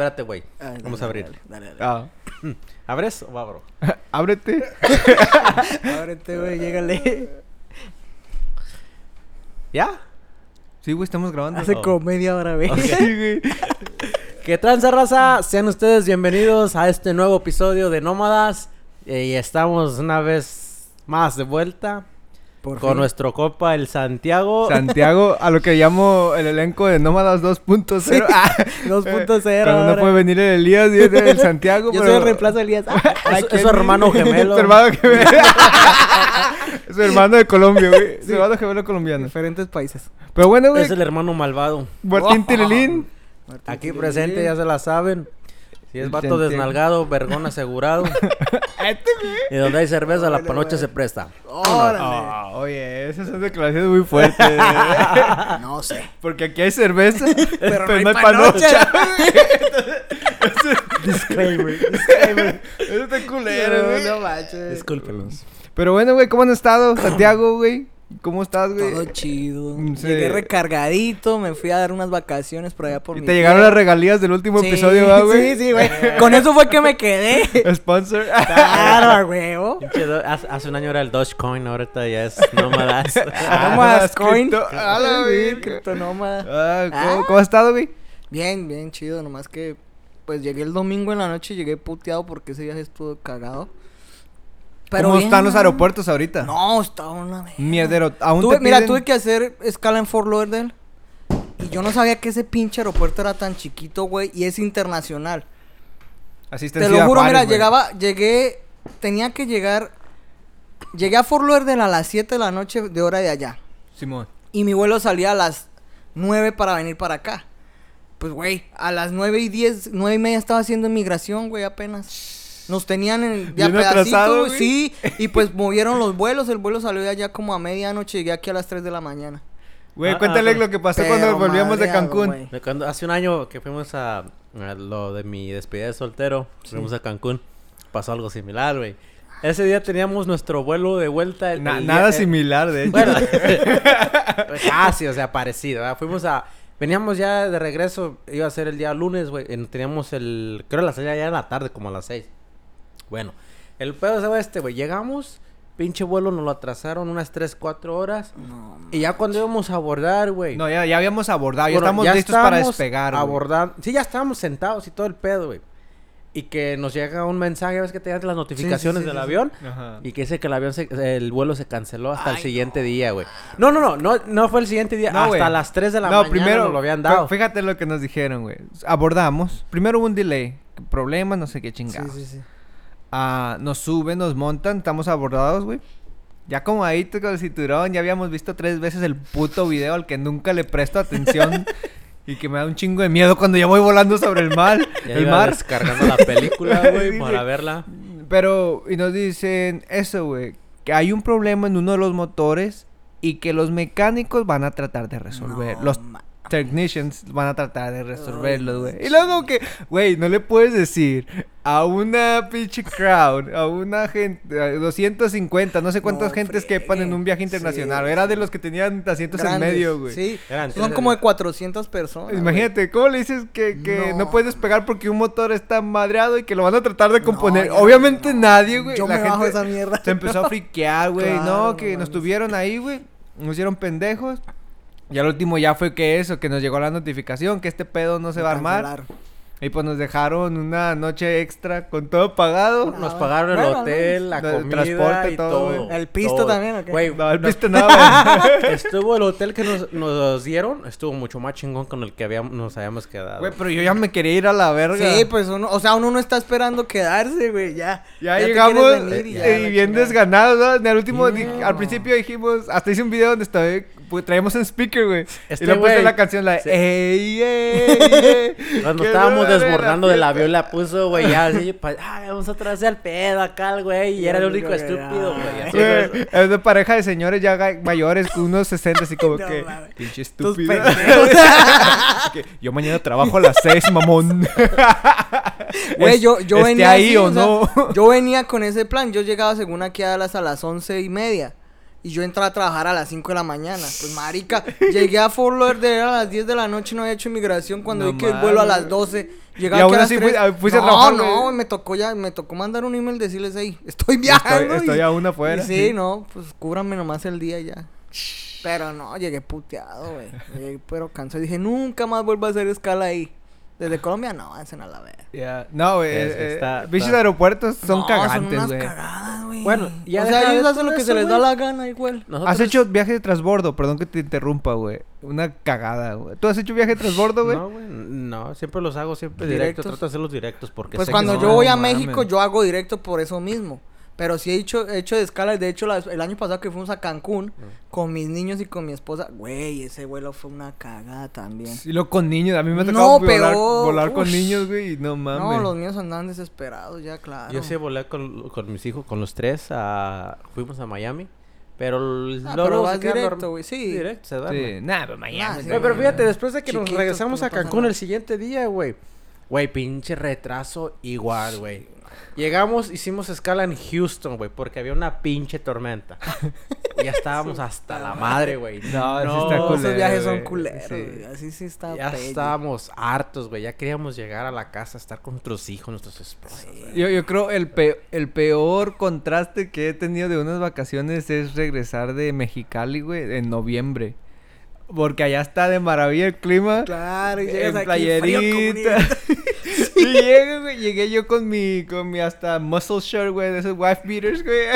espérate, güey. Dale, Vamos a abrir. Dale, dale, Ah. ¿Abres o abro? Ábrete. dale. Ábrete, güey, llégale. ¿Ya? Sí, güey, estamos grabando. Hace Oh. como media hora, güey. Ok. Sí, güey. ¿Qué tranza, raza? Sean ustedes bienvenidos a este nuevo episodio de Nómadas. Eh, y estamos una vez más de vuelta Por con fin. nuestro copa, el Santiago. Santiago, a lo que llamo el elenco de Nómadas 2.0. Sí. Ah, 2.0 Cuando no puede venir el Elías y el Santiago. Yo pero- soy el reemplazo de Elías. Es- es su hermano gemelo. su hermano gemelo. Es su hermano de Colombia, güey. Su hermano gemelo colombiano. Diferentes países. Pero bueno, güey. Es el hermano malvado. Martín Tililín. Martín Aquí presente, ya se la saben. Si es vato desnalgado, vergón asegurado. Este, y donde hay cerveza, la Órale, panocha güey. se presta. Órale. Ah, oye, esas son declaraciones muy fuertes. No sé. Porque aquí hay cerveza, pero, no hay no hay panocha. panocha. Disclaimer, disclaimer. Eso está culero, güey. No manches. Discúlpenos. Pero bueno, güey, ¿cómo han estado? Santiago, güey. ¿Cómo estás, güey? Todo chido. Mm, sí. Llegué recargadito, me fui a dar unas vacaciones por allá por Y mi te llegaron las regalías del último Sí, episodio, ¿va, güey? Sí, sí, güey. Con eso fue que me quedé. Sponsor. Claro, huevo. Hace, un año era el Dogecoin, ahorita ya es nómadas. Nómadas las coin. a la criptonómada. Ah, ¿cómo, Ah. cómo has estado, güey? Bien, bien chido, nomás que pues llegué el domingo en la noche y llegué puteado porque ese viaje estuvo cagado. ¿Cómo bien, están los aeropuertos ahorita? No, estaba una vez. Mierdero. ¿Aún Tuve- te Mira, piden? tuve que hacer escala en Fort Lauderdale y yo no sabía que ese pinche aeropuerto era tan chiquito, güey, y es internacional. Asistencia Te lo juro, Juárez, mira, güey. llegaba, llegué, tenía que llegar, llegué a Fort Lauderdale a las 7 de la noche de hora de allá. Simón. Y mi vuelo salía a las 9 para venir para acá. Pues, güey, a las 9 y 10, 9 y media estaba haciendo inmigración, güey, apenas. Nos tenían en, ya Bien atrasado, pedacito, güey. sí. Y pues movieron los vuelos. El vuelo salió de allá como a medianoche. Llegué aquí a las 3 de la mañana. Güey, Ah, cuéntale ah, lo que pasó cuando volvíamos de Cancún. De cuando- hace un año que fuimos a, a lo de mi despedida de soltero, fuimos a Cancún, pasó algo similar, güey. Ese día teníamos nuestro vuelo de vuelta. el- Na- el nada día- similar, de hecho. Bueno, casi, o sea, parecido. ¿verdad? Fuimos a. Veníamos ya de regreso, iba a ser el día lunes, güey. en- Teníamos el. Creo la salida ya en la tarde, como a las 6. Bueno, el pedo es este, güey. Llegamos, pinche vuelo nos lo atrasaron unas 3, 4 horas. No, Y ya cuando íbamos a abordar, güey. No, ya, ya habíamos abordado, ya estamos ya listos para despegar. güey. Abordando. Sí, ya estábamos sentados y todo el pedo, güey. Y que nos llega un mensaje, ves que te llegan las notificaciones sí, del sí, avión. Ajá. Y que dice que el avión se- el vuelo se canceló hasta el siguiente no. día, güey. No, no, no, no, no fue el siguiente día, No, hasta las 3 de la no, mañana primero nos lo habían dado. Fíjate lo que nos dijeron, güey. Abordamos. Primero hubo un delay. Problemas, no sé qué chingados. Sí, sí, sí. Ah, nos suben, nos montan, estamos abordados, güey. Ya como ahí con el cinturón, ya habíamos visto tres veces el puto video al que nunca le presto atención y que me da un chingo de miedo cuando ya voy volando sobre el mar, Ya el iba mar. descargando la película, güey, para verla. Pero, y nos dicen eso, güey, que hay un problema en uno de los motores y que los mecánicos van a tratar de resolver. No, los technicians van a tratar de resolverlo, güey. Y luego que, güey, no le puedes decir a una pinche crowd, a una gente, a 250, no sé cuántas No gentes quepan en un viaje internacional. sí. Era de los que tenían asientos en Grandes, medio, güey. Sí, Eran son como de- de 400 personas. Imagínate, ¿cómo le dices que, que no. No. puedes despegar porque un motor está madreado y que lo van a tratar de componer? Obviamente no. nadie, güey. Yo La me bajo gente esa mierda. se empezó a friquear, güey. Claro, no, que nos tuvieron ahí, güey. Nos hicieron pendejos. Y al último ya fue que eso, que nos llegó la notificación que este pedo no se va a armar. Cancelaron. Y pues nos dejaron una noche extra con todo pagado. Nos pagaron el bueno, hotel, la El comida transporte, y todo. ¿El pisto todo. también o qué? Güey, No, el viste nada. estuvo el hotel que nos, nos dieron, estuvo mucho más chingón con el que habíamos, nos habíamos quedado. Güey, pero yo ya me quería ir a la verga. Sí, pues uno, o sea, uno no está esperando quedarse, güey, ya. Ya, te llegamos venir y, ya, bien chingada. desganados, ¿no? En el último, no. al principio dijimos, hasta hice un video donde estaba, traíamos un speaker, güey. Este y le puse la canción, la de, sí. ey, ey, ey. Cuando estábamos desbordando la avión, la puso, güey, ya así, vamos a traerse al pedo acá, el güey, y era el único estúpido, ah. güey. es de pareja de señores ya mayores, unos 60, así como No que, pinche estúpido. Que yo mañana trabajo a las 6, mamón. Güey, Es- yo, yo venía ahí así, o o sea, no. yo venía con ese plan. Yo llegaba según aquí a las, a las once y media. Y yo entraba a trabajar a las 5 de la mañana. Pues, marica, llegué a Fort Lauderdale a las 10 de la noche y no había hecho inmigración. Cuando No vi que el vuelo a las mames. 12. Y Llegaba aquí a las así 3. fui- ah, fuiste a no, trabajar, no, güey. me tocó ya, me tocó mandar un email decirles ahí, estoy viajando. Estoy, estoy y- aún afuera. y sí, no, pues cúbranme nomás el día y ya. Pero no, llegué puteado, güey. Llegué pero cansado. Dije, nunca más vuelvo a hacer escala ahí. Desde Colombia, no, avancen a la verga. Ya. No, güey. Eh, está- eh, Bichos aeropuertos son No, cagantes, unas güey. Güey. Bueno, ya o sea, ellos hacen lo que eso, se les da la gana igual. Nosotros- ¿Has hecho viaje de transbordo? Perdón que te interrumpa, güey. Una cagada, güey. ¿Tú has hecho viaje de transbordo, güey? No, güey, no, siempre los hago siempre directos. Directos. Trato de hacerlos directos porque Pues sé que cuando no- yo voy a mames. México, yo hago directo por eso mismo. Pero sí he hecho, he hecho de escala. De hecho, la- el año pasado que fuimos a Cancún con mis niños y con mi esposa, güey, ese vuelo fue una cagada también. Y lo con niños. A mí me ha No, tocado volar, peor. volar con Ush. niños, güey. No mames. No, los míos andaban desesperados ya, claro. Yo sí volé con, con mis hijos, con los tres, a... fuimos a Miami. Pero el Ah, luego pero directo, güey, sí. Directo, se duermen. Sí, nada, pero Miami. Nah, sí, pero fíjate, después de que nos regresamos no a Cancún el siguiente día, güey. Güey, pinche retraso igual, güey. Llegamos, hicimos escala en Houston, güey, porque había una pinche tormenta. Y ya estábamos hasta la madre, güey. No, sí está No, culero, esos viajes son culeros, Sí. güey. Así sí está Ya pello. estábamos hartos, güey. Ya queríamos llegar a la casa, estar con nuestros hijos, nuestros esposos. Yo, yo creo el, pe- el peor contraste que he tenido de unas vacaciones es regresar de Mexicali, güey, en noviembre. Porque allá está de maravilla el clima. Claro, y en llegas aquí frío como playerita. y llegué, güey, llegué yo con mi, con mi hasta muscle shirt, güey, de esos wife beaters, güey.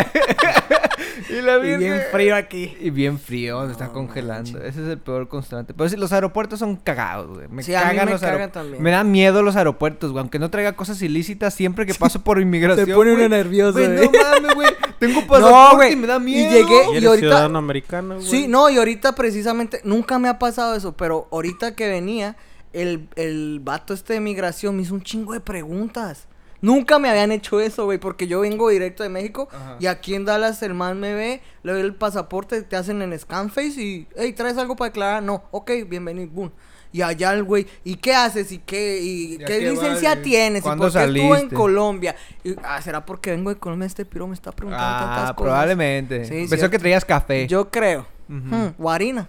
y la Y virgen- bien frío aquí. Y bien frío, donde está congelando. Ese es el peor constante. Pero sí, los aeropuertos son cagados, güey. Me Sí, a mí cagan me los cagan aeropuertos. Me da miedo los aeropuertos, güey. Aunque no traiga cosas ilícitas, siempre que paso por inmigración. Se pone uno nervioso, güey, güey. no mames, güey. Tengo pasaporte y me da y miedo. llegué- ¿Y Y eres ahorita- ciudadano americano, güey? Sí, no, y ahorita precisamente, nunca me ha pasado eso, pero ahorita que venía, el, el vato este de migración me hizo un chingo de preguntas. Nunca me habían hecho eso, güey, porque yo vengo directo de México Ajá. y aquí en Dallas el man me ve, le doy el pasaporte, te hacen en Scanface y, hey, ¿traes algo para declarar? No, ok, bienvenido, boom. Y allá el güey, ¿y qué haces? ¿Y qué, y ¿Y qué qué licencia y tienes? ¿Y cuándo por qué estuvo en? Colombia? Y, ah, ¿será porque vengo de Colombia? Este piro me está preguntando tantas Ah, cosas. probablemente. Sí, Pensó cierto. que traías café. Yo creo. Ujú. Hmm, o harina.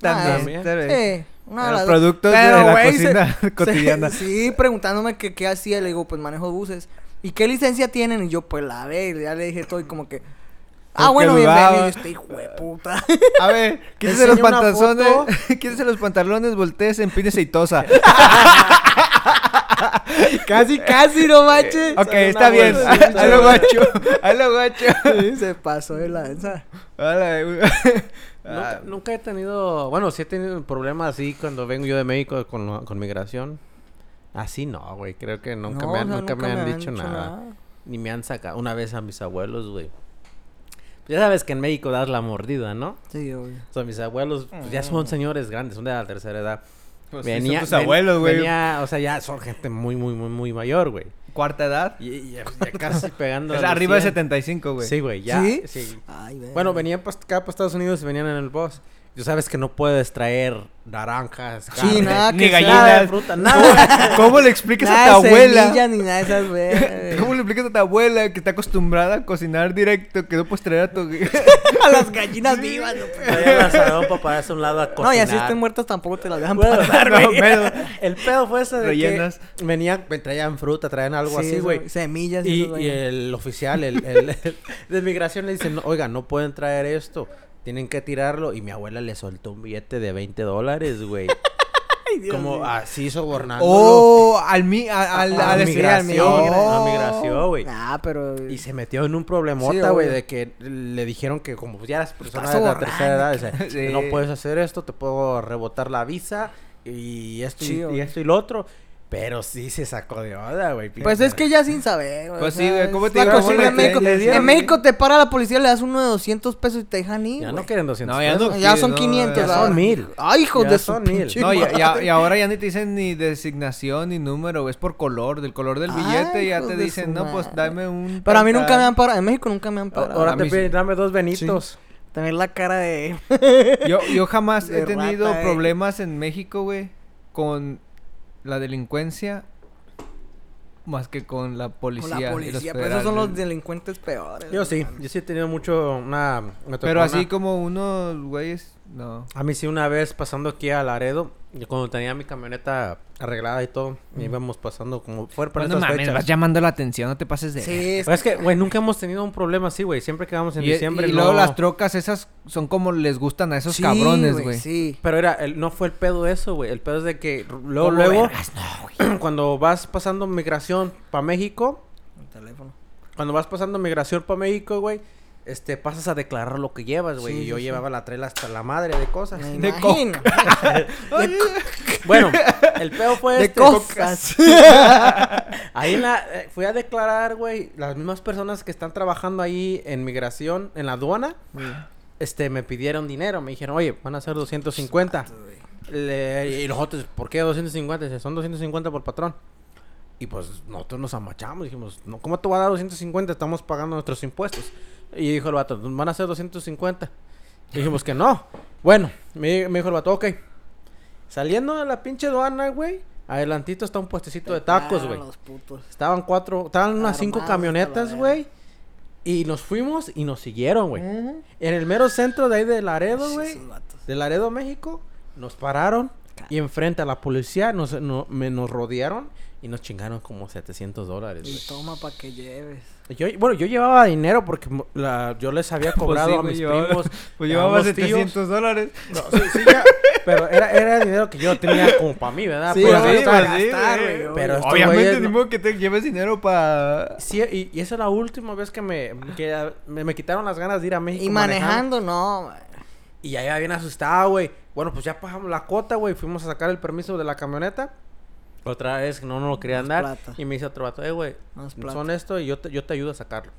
También. Ah, tal vez. Sí, una de Los las dos. productos de la güey, cocina se- cotidiana. se- sí, preguntándome que qué hacía, le digo, pues manejo buses. ¿Y qué licencia tienen? Y yo, pues la ve, ya le dije todo y como que... Ah, bueno, bienvenido. Este hijo de puta. A ver, quítese los pantalones, quítese los pantalones, voltees, empínese y tosa. casi, casi, no manches. ok, Sale está bien. bolsita. Ahí lo gacho. Ahí lo gacho. Sí, se pasó de lanza. Hola. Nunca, Ah, nunca he tenido... Bueno, sí he tenido problemas así cuando vengo yo de México con, con migración. Así no, güey. Creo que nunca, No, me, o sea, nunca me han dicho nada. Ni me han sacado. Una vez a mis abuelos, güey. Ya sabes que en México das la mordida, ¿no? Sí, obvio. O sea, mis abuelos pues, ya son señores grandes, son de la tercera edad. pues sí, son tus abuelos, güey. venía- o sea, ya son gente muy, muy, muy, muy mayor, güey. Cuarta edad. Y, y ya, ya casi pegando. Es arriba de 100. 75, güey. Sí, güey, ya. ¿Sí? sí. Ay. Bueno, venían acá, para Estados Unidos y venían en el bus. Tú sabes que no puedes traer naranjas, Sí, carne, nada ni que sea. nada de gallinas. fruta, nada. ¿Cómo le explicas a tu abuela? semillas ni nada de esas, güey. ¿Cómo le explicas a tu abuela que está acostumbrada a cocinar directo que no puedes traer a tu... A las gallinas vivas, no, pues. Traía el asadón para a un lado a cocinar. No, y así estén muertas tampoco te las dejan Bueno, pasar, no, güey. El pedo fue ese de Rellenas. que venían, me traían fruta, traían algo Sí, así, güey. Semillas y, Y, eso, y el oficial, el, el- el de migración le dice, no, oiga, no pueden traer esto, tienen que tirarlo. Y mi abuela le soltó un billete de 20 dólares, güey. Dios Como así sobornándolo. Oh, al mi... a- Al... A al- migración, al- migración, güey. Ah, pero. Y se metió en un problemota, güey, de que le dijeron que como ya eras persona Estás de la sobornando, tercera edad, Sí. no puedes hacer esto, te puedo rebotar la visa y esto Sí, y, y esto y lo otro. Pero sí se sacó de onda, güey. Pues es que ya sin saber, güey. Pues sí, güey, ¿cómo te digo? cocina ¿Cómo en México. En México te para la policía, le das uno de 200 pesos y te dejan ir. Ya no quieren 200 No, ya no. pesos. Ya son no, 500. ya son mil. Ay, hijos Ya de su son mil. No, y, y ahora ya ni te dicen ni designación ni número, es por color, del color del Ay, billete ya te dicen, no, pues dame un... Pero a mí nunca pantal". me han parado. En México nunca me han parado. Ahora te piden, sí. dame dos benitos. Tener la cara de. Yo, yo jamás De he tenido rata, eh. problemas en México, güey, con la delincuencia más que con la Con policía. la y los policía, pero esos son los delincuentes peores. Yo sí, yo sí he tenido mucho una... me tocó Pero así una- como unos güeyes, no. A mí sí una vez pasando aquí a Laredo, yo cuando tenía mi camioneta arreglada y todo, íbamos pasando como fuera para Pero no estas mames, fechas. vas llamando la atención, no te pases de... Sí, es- Pues es que, güey, nunca hemos tenido un problema así, güey. Siempre que vamos en Y, diciembre, y luego las trocas esas son como les gustan a esos sí, cabrones, güey. Sí. Pero era, el, no fue el pedo eso, güey. El pedo es de que luego, luego, no, cuando vas pasando migración para México, El teléfono. cuando vas pasando migración para México, güey, este, pasas a declarar lo que llevas, güey. Sí, y yo sí, llevaba la trela hasta la madre de cosas. Me De co- imagino. Bueno, el pedo fue De este. cocas. Ahí en la, eh, fui a declarar, güey, las mismas personas que están trabajando ahí en migración, en la aduana, este, me pidieron dinero. Me dijeron, oye, van a ser 250. Le- y nosotros, ¿por qué 250? Dice, son 250 por patrón. Y pues nosotros nos amachamos, dijimos, no, ¿cómo te voy a dar 250? Estamos pagando nuestros impuestos. Y dijo el vato, van a ser 250. Dijimos que no. Bueno, me, me dijo el vato, ok. Saliendo de la pinche aduana, güey, adelantito está un puestecito de tacos, güey. Estaban cuatro, estaban unas cinco camionetas, güey. Y nos fuimos y nos siguieron, güey. En el mero centro de ahí de Laredo, güey. De Laredo, México. Nos pararon. Y enfrente a la policía nos, no- me, nos rodearon. Y nos chingaron como 700 dólares, Y toma pa' que lleves. Yo, bueno, yo llevaba dinero porque la, yo les había cobrado sí, a mis llevaba- primos. Pues a llevaba unos tíos. 700 dólares. No, sí, sí, ya, pero era, era dinero que yo tenía como para mí, ¿verdad? Sí, Para güey, gastar. para gastar, güey, Pero Obviamente, güeyes ni no- modo que te lleves dinero para... Sí, y, y esa es la última vez que me, que me, me quitaron las ganas de ir a México. Y manejando, no. güey. Y ya iba bien asustado, güey. Bueno, pues ya pagamos la cuota, güey. Fuimos a sacar el permiso de la camioneta. Otra vez no, no lo quería Más andar. plata. Y me dice otro vato, eh, güey, son esto y yo te, yo te ayudo a sacarlo.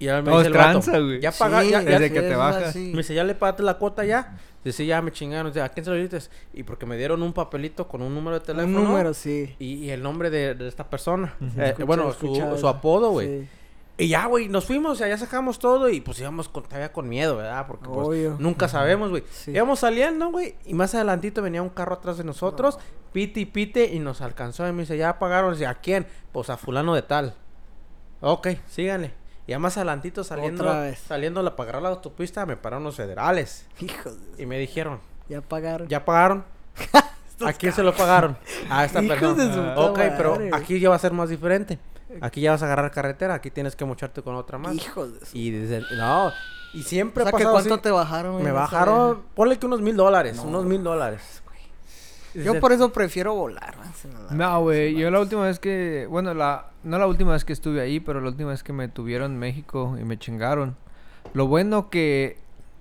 Y ahora me Todo dice es el vato, tranza, güey. ya paga, Sí, ya, ya- desde que te bajas. así. me dice, ya le pagaste la cuota ya. Dice, ya me chingaron. Dice, ¿a quién se lo dices? Y porque me dieron un papelito con un número de teléfono. Un número, sí. Y, y el nombre de, de esta persona. Eh, bueno, su, su apodo, güey. Sí. Y ya, güey, nos fuimos, o sea, ya sacamos todo y pues íbamos con, todavía con miedo, ¿verdad? Porque pues Obvio. nunca sabemos, güey. Sí. Íbamos saliendo, güey, y más adelantito venía un carro atrás de nosotros, pite y pite, y nos alcanzó y me dice, ya pagaron, dice, ¿a quién? Pues a fulano de tal. Ok, síganle. Y ya más adelantito saliendo, saliendo la pagar la autopista, me pararon los federales. Hijos de... Y me dijeron, Ya pagaron. ¿ya pagaron? ¿A quién se lo pagaron? A esta persona. ok, pero madre, aquí ya va a ser más diferente. Aquí ya vas a agarrar carretera, aquí tienes que mocharte con otra más. Hijos de. Y desde, no, y siempre O sea, ha que ¿cuánto así. te bajaron? güey, Me bajaron, vez? ponle que unos mil dólares, No, unos mil dólares. Yo por eso prefiero volar. ¿no? No, güey, yo la última vez que, bueno, la, no la última vez que estuve ahí, pero la última vez que me tuvieron en México y me chingaron. Lo bueno que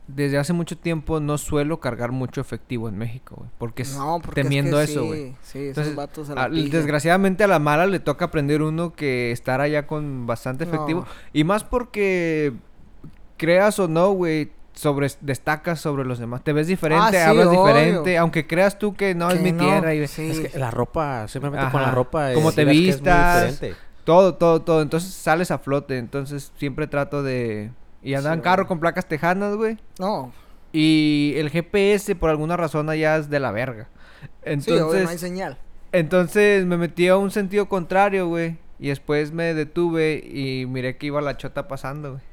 desde hace mucho tiempo no suelo cargar mucho efectivo en México, güey, porque es No, porque es temiendo que eso, sí, güey. Sí, esos Entonces, vatos a la a- desgraciadamente a la mala le toca aprender uno que estar allá con bastante efectivo. No. Y más porque, creas o no, güey, sobre, destacas sobre los demás. Te ves diferente, Ah, sí, hablas obvio. diferente, aunque creas tú que no es Que mi no, tierra. Y, sí. Es que la ropa, simplemente con la ropa. Como eh, te es muy vistas. diferente. Todo, todo, todo. Entonces sales a flote. Entonces siempre trato de... Y andaba Sí, en carro con placas tejanas, güey. No, Y el GPS por alguna razón allá es de la verga. sí, Entonces... obvio, no hay señal. Entonces me metí a un sentido contrario, güey. Y después me detuve y miré que iba la chota pasando, güey.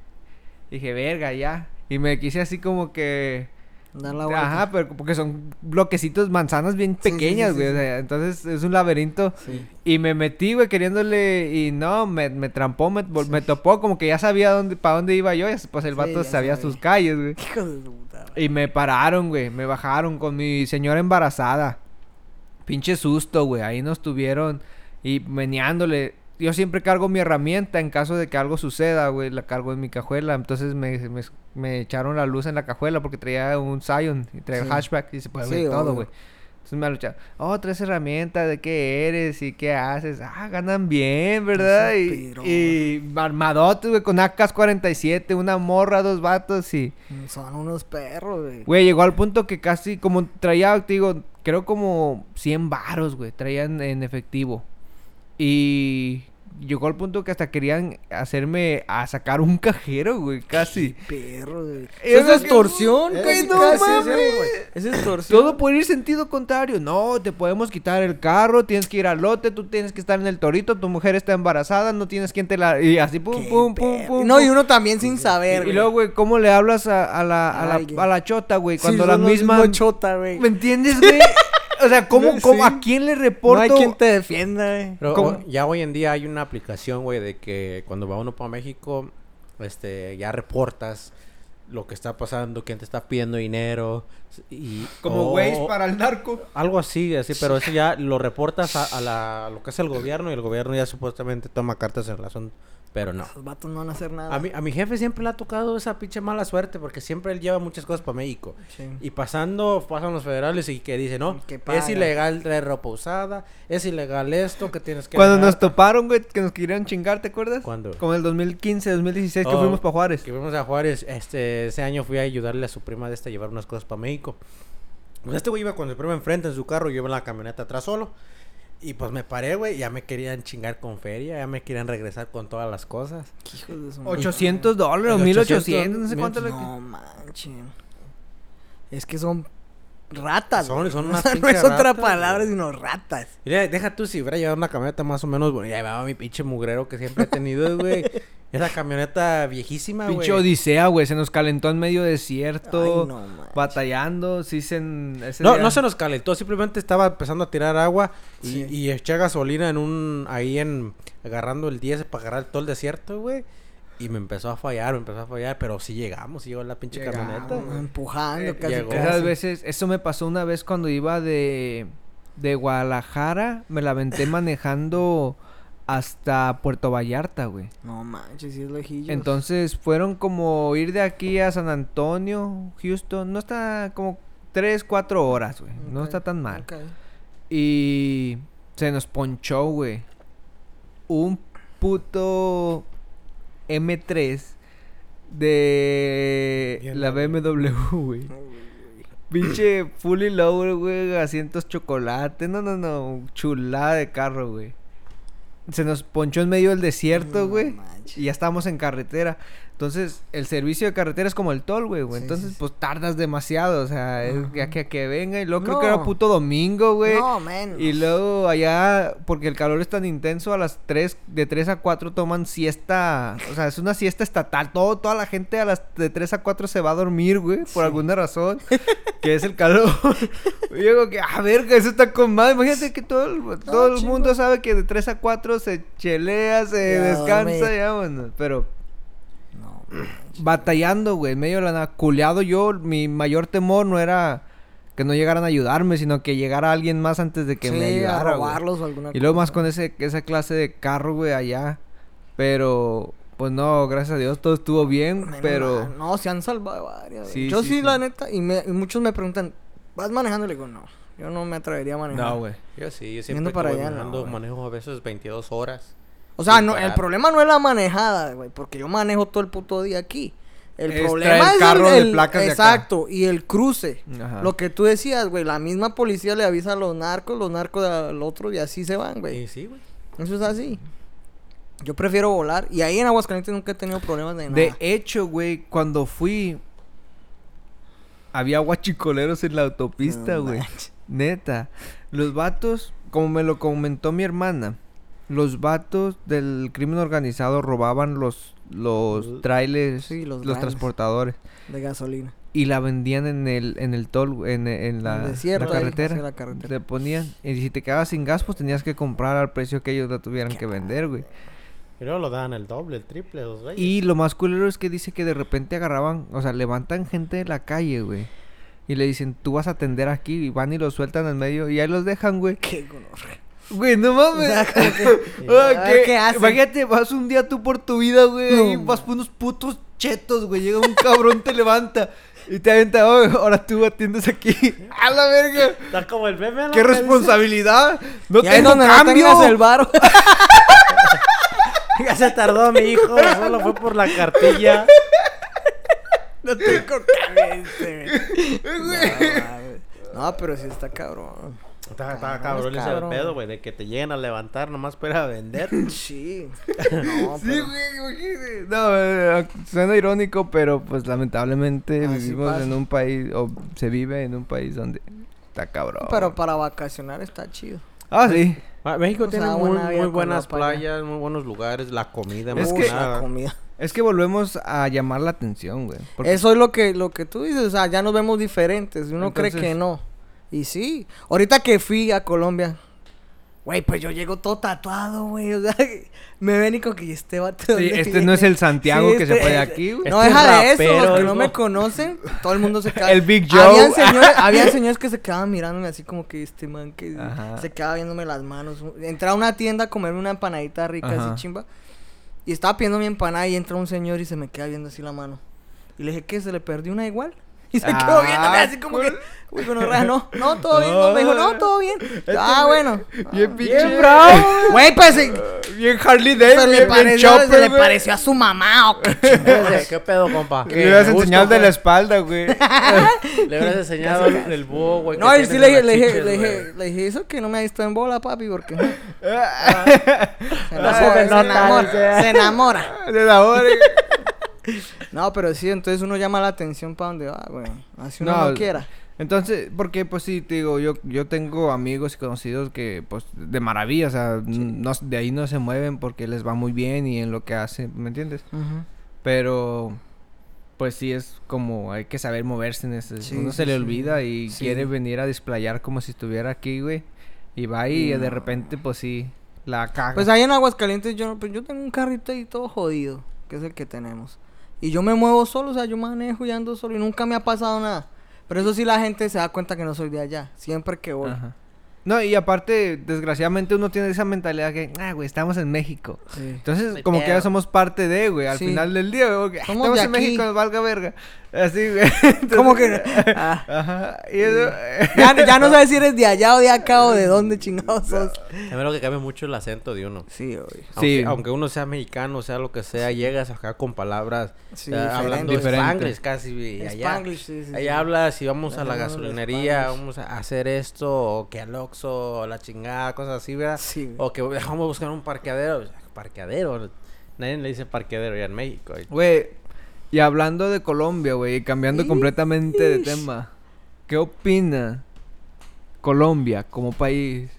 Dije, verga, ya. Y me quise así como que... Dar la vuelta. Ajá, pero porque son bloquecitos, manzanas bien Sí, sí, pequeñas, sí, güey. o sea, entonces es un laberinto. Y me metí, güey, queriéndole... Y no, me, me trampó, me, me topó. Como que ya sabía dónde, para dónde iba yo. y Pues el vato sabía sabía. sus calles, güey. Hijo de su puta. madre. Y me pararon, güey. Me bajaron con mi señora embarazada. Pinche susto, güey. Ahí nos tuvieron y meneándole. Yo siempre cargo mi herramienta en caso de que algo suceda, güey. La cargo en mi cajuela. Entonces me, me, me echaron la luz en la cajuela porque traía un Scion y traía Sí. hatchback y se puede Sí, ver todo, güey. Entonces me lucharon. Oh, traes herramienta, ¿de qué eres? ¿Y qué haces? Ah, ganan bien, ¿verdad? Y, y armadotes, güey, con AK-47, una morra, dos vatos y... Son unos perros, güey. Güey, llegó al punto que casi, como traía, te digo, creo como 100 varos, güey, traían en efectivo. Y llegó al punto que hasta querían hacerme a sacar un cajero, güey, casi. Perro, güey. Es extorsión, güey. No mames. Es extorsión. Todo por ir sentido contrario. No, te podemos quitar el carro, tienes que ir al lote, tú tienes que estar en el torito, tu mujer está embarazada, no tienes quien te la... Y así, pum, Qué pum, pum, pum. No, y uno también sin saber, Y güey. luego, güey, ¿cómo le hablas a, a la, a, la, a la chota, güey? Sí, Cuando la misma... chota, güey. ¿Me entiendes, güey? O sea, ¿cómo, No, cómo- a quién le No reporto? hay quien te defienda, güey. Pero ¿Cómo? o- ya hoy en día hay una aplicación, güey, de que cuando va uno para México, este, ya reportas lo que está pasando, quién te está pidiendo dinero y Como güeyes para el narco. algo así, así, pero eso ya lo reportas a, a la, a lo que es el gobierno y el gobierno ya supuestamente toma cartas en razón, pero no. Los vatos no van a hacer nada. A mi, a mi jefe siempre le ha tocado esa pinche mala suerte porque siempre él lleva muchas cosas para México. Sí. Y pasando, pasan los federales y que dicen, no, Que es ilegal traer ropa usada, es ilegal esto, que tienes que... Cuando nos toparon, güey, que nos querían chingar, ¿te acuerdas? ¿Cuándo? Como el 2015, 2016 que Oh, fuimos para Juárez. Que fuimos a Juárez, este, ese año fui a ayudarle a su prima de esta a llevar unas cosas para México. Pues este güey iba con su prima enfrente en su carro, yo iba en la camioneta atrás solo. Y pues me paré, güey, ya me querían chingar con feria, ya me querían regresar con todas las cosas. Hijos de su madre. 800 dólares, El 1800, no sé 800, cuánto le... No manchen. Es que son ratas. Son- güey. son unas no es otra ratas, palabra, güey. sino ratas. Mira, deja tú si hubiera llevado una camioneta más o menos bonita. Ya llevaba mi pinche mugrero que siempre he tenido, güey. Esa camioneta viejísima, güey. Pinche odisea, güey, se nos calentó en medio desierto, Ay, no batallando, sí se... en- ese No, día- no se nos calentó, simplemente estaba empezando a tirar agua y, Sí. y eché gasolina en un, ahí en, agarrando el 10 para agarrar todo el desierto, güey. Y me empezó a fallar, me empezó a fallar, pero sí llegamos, sí llegó la pinche Llegamos, camioneta. güey. Empujando Eh, casi, llegó. casi. Esas veces, eso me pasó una vez cuando iba de, de Guadalajara, me la aventé manejando hasta Puerto Vallarta, güey. No manches, sí es lejillo. Entonces fueron como ir de aquí a San Antonio, Houston, no está como 3, 4 horas, güey. No está tan mal. ok. Y se nos ponchó, güey. Un puto M3 de Bien la. BMW, güey. Pinche fully lower, güey, asientos chocolate. No, no, no, chulada de carro, güey. Se nos ponchó en medio del desierto, güey. y ya estábamos en carretera. Entonces, el servicio de carretera es como el toll, güey, güey. Sí, Entonces, sí, sí. pues tardas demasiado, o sea, es ya que, que venga. Y luego creo que era No. puto domingo, güey. No, menos. Y luego allá, porque el calor es tan intenso, a las 3, de 3 a 4 toman siesta. O sea, es una siesta estatal. Todo, toda la gente a las de 3 a 4 se va a dormir, güey, por alguna razón. que es el calor. y yo digo que, a ver, que eso está con madre. Imagínate que todo el, todo el mundo sabe que de 3 a 4 se chelea, se descansa, ya, bueno. Pero No, batallando, güey, en medio de la nada. Culeado yo, mi mayor temor no era que no llegaran a ayudarme, sino que llegara alguien más antes de que sí, me a ayudara. güey. robarlos o alguna Y luego más con ese, esa clase de carro, güey, allá. Pero, pues no, gracias a Dios todo estuvo bien, Menos pero... mal. No, se han salvado varias. Sí, yo sí, la neta, y, me- y muchos me preguntan, ¿vas manejando? Le digo, no, yo no me atrevería a manejar. No, güey. Yo sí, yo siempre para allá, manejando, manejo a veces 22 horas. O sea, no, el problema no es la manejada, güey, porque yo manejo todo el puto día aquí. El Es problema traer es carro el, de el- placas de acá. exacto, y el cruce. Ajá. Lo que tú decías, güey, la misma policía le avisa a los narcos, los narcos al otro y así se van, güey. Y sí, güey. Eso es así. Yo prefiero volar y ahí en Aguascalientes nunca he tenido problemas de nada. De hecho, güey, cuando fui... Había guachicoleros en la autopista, güey. Neta. Los vatos, como me lo comentó mi hermana, los vatos del crimen organizado robaban los, los trailers, Sí, los transportadores. De gasolina. y la vendían en el en el toll en, en la, En el desierto la carretera. la carretera. Te ponían y si te quedabas sin gas pues tenías que comprar al precio que ellos la tuvieran que vender, güey. Y luego lo dan el doble, el triple, los. Y lo más culero es que dice que de repente agarraban, o sea, levantan gente de la calle, güey. Y le dicen, "Tú vas a atender aquí" y van y los sueltan en medio y ahí los dejan, güey. Qué gonorrea. Güey, no mames. O sea, como que- A ver ¿qué? hacen. Imagínate, vas un día tú por tu vida, güey, No, y vas por unos putos chetos, güey. Llega un cabrón, te levanta y te avienta, "Oh, ahora tú atiendes aquí. ¡A la verga! Está como el meme, ¿no? ¡Qué responsabilidad! ¡No ahí tengo no cambio! el varo. Ya se tardó mi hijo, solo fue por la cartilla. no tengo cabeza, güey. No. No, pero sí está cabrón. Está, está Cabrón, cabrón ese cabrón. pedo, güey, de que te lleguen a levantar nomás para vender. Sí. No, Sí, pero- güey, imagínate. No, eh, suena irónico, pero pues lamentablemente Así vivimos pasa. en un país, o se vive en un país donde está cabrón. Pero para vacacionar está chido. Ah, sí. Ah, México O sea, tiene muy, buena buenas la playa. playas, muy buenos lugares, la comida, Es que la comida. Es que volvemos a llamar la atención, güey. porque- Eso es lo que, lo que tú dices, o sea, ya nos vemos diferentes. y Uno cree que no. Y sí, ahorita que fui a Colombia, güey, pues yo llego todo tatuado, güey. O sea, me ven y con que este vato. Sí, ¿dónde este no es el? Santiago Sí, que se este- fue de aquí, güey. No, Este deja de eso, los que no me conocen, todo el mundo se queda. El Big Joe. Habían señores, habían señores que se quedaban mirándome así como que este man que Ajá. se quedaba viéndome las manos. Entré a una tienda a comerme una empanadita rica Ajá. así chimba. Y estaba pidiendo mi empanada y entra un señor y se me queda viendo así la mano. Y le dije, ¿qué? ¿Se le perdió una igual? Y se quedó Ah, viéndome así como que, uy, con no, no, todo bien. No, me dijo, no, todo bien. Este Ah, bueno. Bien Ah, pinche. bravo. Güey, pues Bien Harley se Davidson. le bien pareció, chopper, se le pareció a su mamá o qué ¿Qué, qué pedo, compa? Le hubieras enseñado de la espalda, güey. Le hubieras enseñado el, el búho, güey. No, y sí le le dije, chiches, le dije, le dije, eso que no me ha visto en bola, papi, porque se No se enamora, se enamora, se enamora. No, pero sí, entonces uno llama la atención para donde va, güey. Así uno no, No, quiera. Entonces, porque pues sí, te digo, yo, yo tengo amigos y conocidos que pues de maravilla, o sea, no, de ahí no se mueven porque les va muy bien y en lo que hacen, ¿me entiendes? Pero pues sí es como hay que saber moverse en ese, Sí, uno sí, se le olvida y quiere venir a desplayar como si estuviera aquí, güey. Y va y de repente pues sí la caga. Pues ahí en Aguascalientes yo, no- pues yo tengo un carrito ahí todo jodido, que es el que tenemos. Y yo me muevo solo, o sea, yo manejo y ando solo y nunca me ha pasado nada. Pero eso sí la gente se da cuenta que no soy de allá, siempre que voy. Ajá. No, y aparte, desgraciadamente uno tiene esa mentalidad que, ah, güey, estamos en México. Sí. Entonces, como que ya somos parte de, güey, al Sí. final del día, güey, estamos de en. México, nos valga verga. Así, güey. Entonces- ¿Cómo que? Ah. Ajá. Y eso... ya, ya no sabes si eres de allá o de acá o de dónde chingados sos. También lo que cambia mucho el acento de uno. Sí, güey. Aunque, Sí. aunque uno sea mexicano, sea lo que sea, llegas acá con palabras Sí, eh, hablando diferente. spanglish casi. Y allá, Spanglish, sí, sí, sí. allá hablas y vamos a la gasolinería, vamos a hacer esto, o que al Oxxo, o la chingada, cosas así, ¿verdad? Sí. O que vamos a buscar un parqueadero. Parqueadero. Nadie le dice parqueadero ya en México. Güey, y hablando de Colombia, güey, y cambiando completamente de tema, ¿qué opina Colombia como país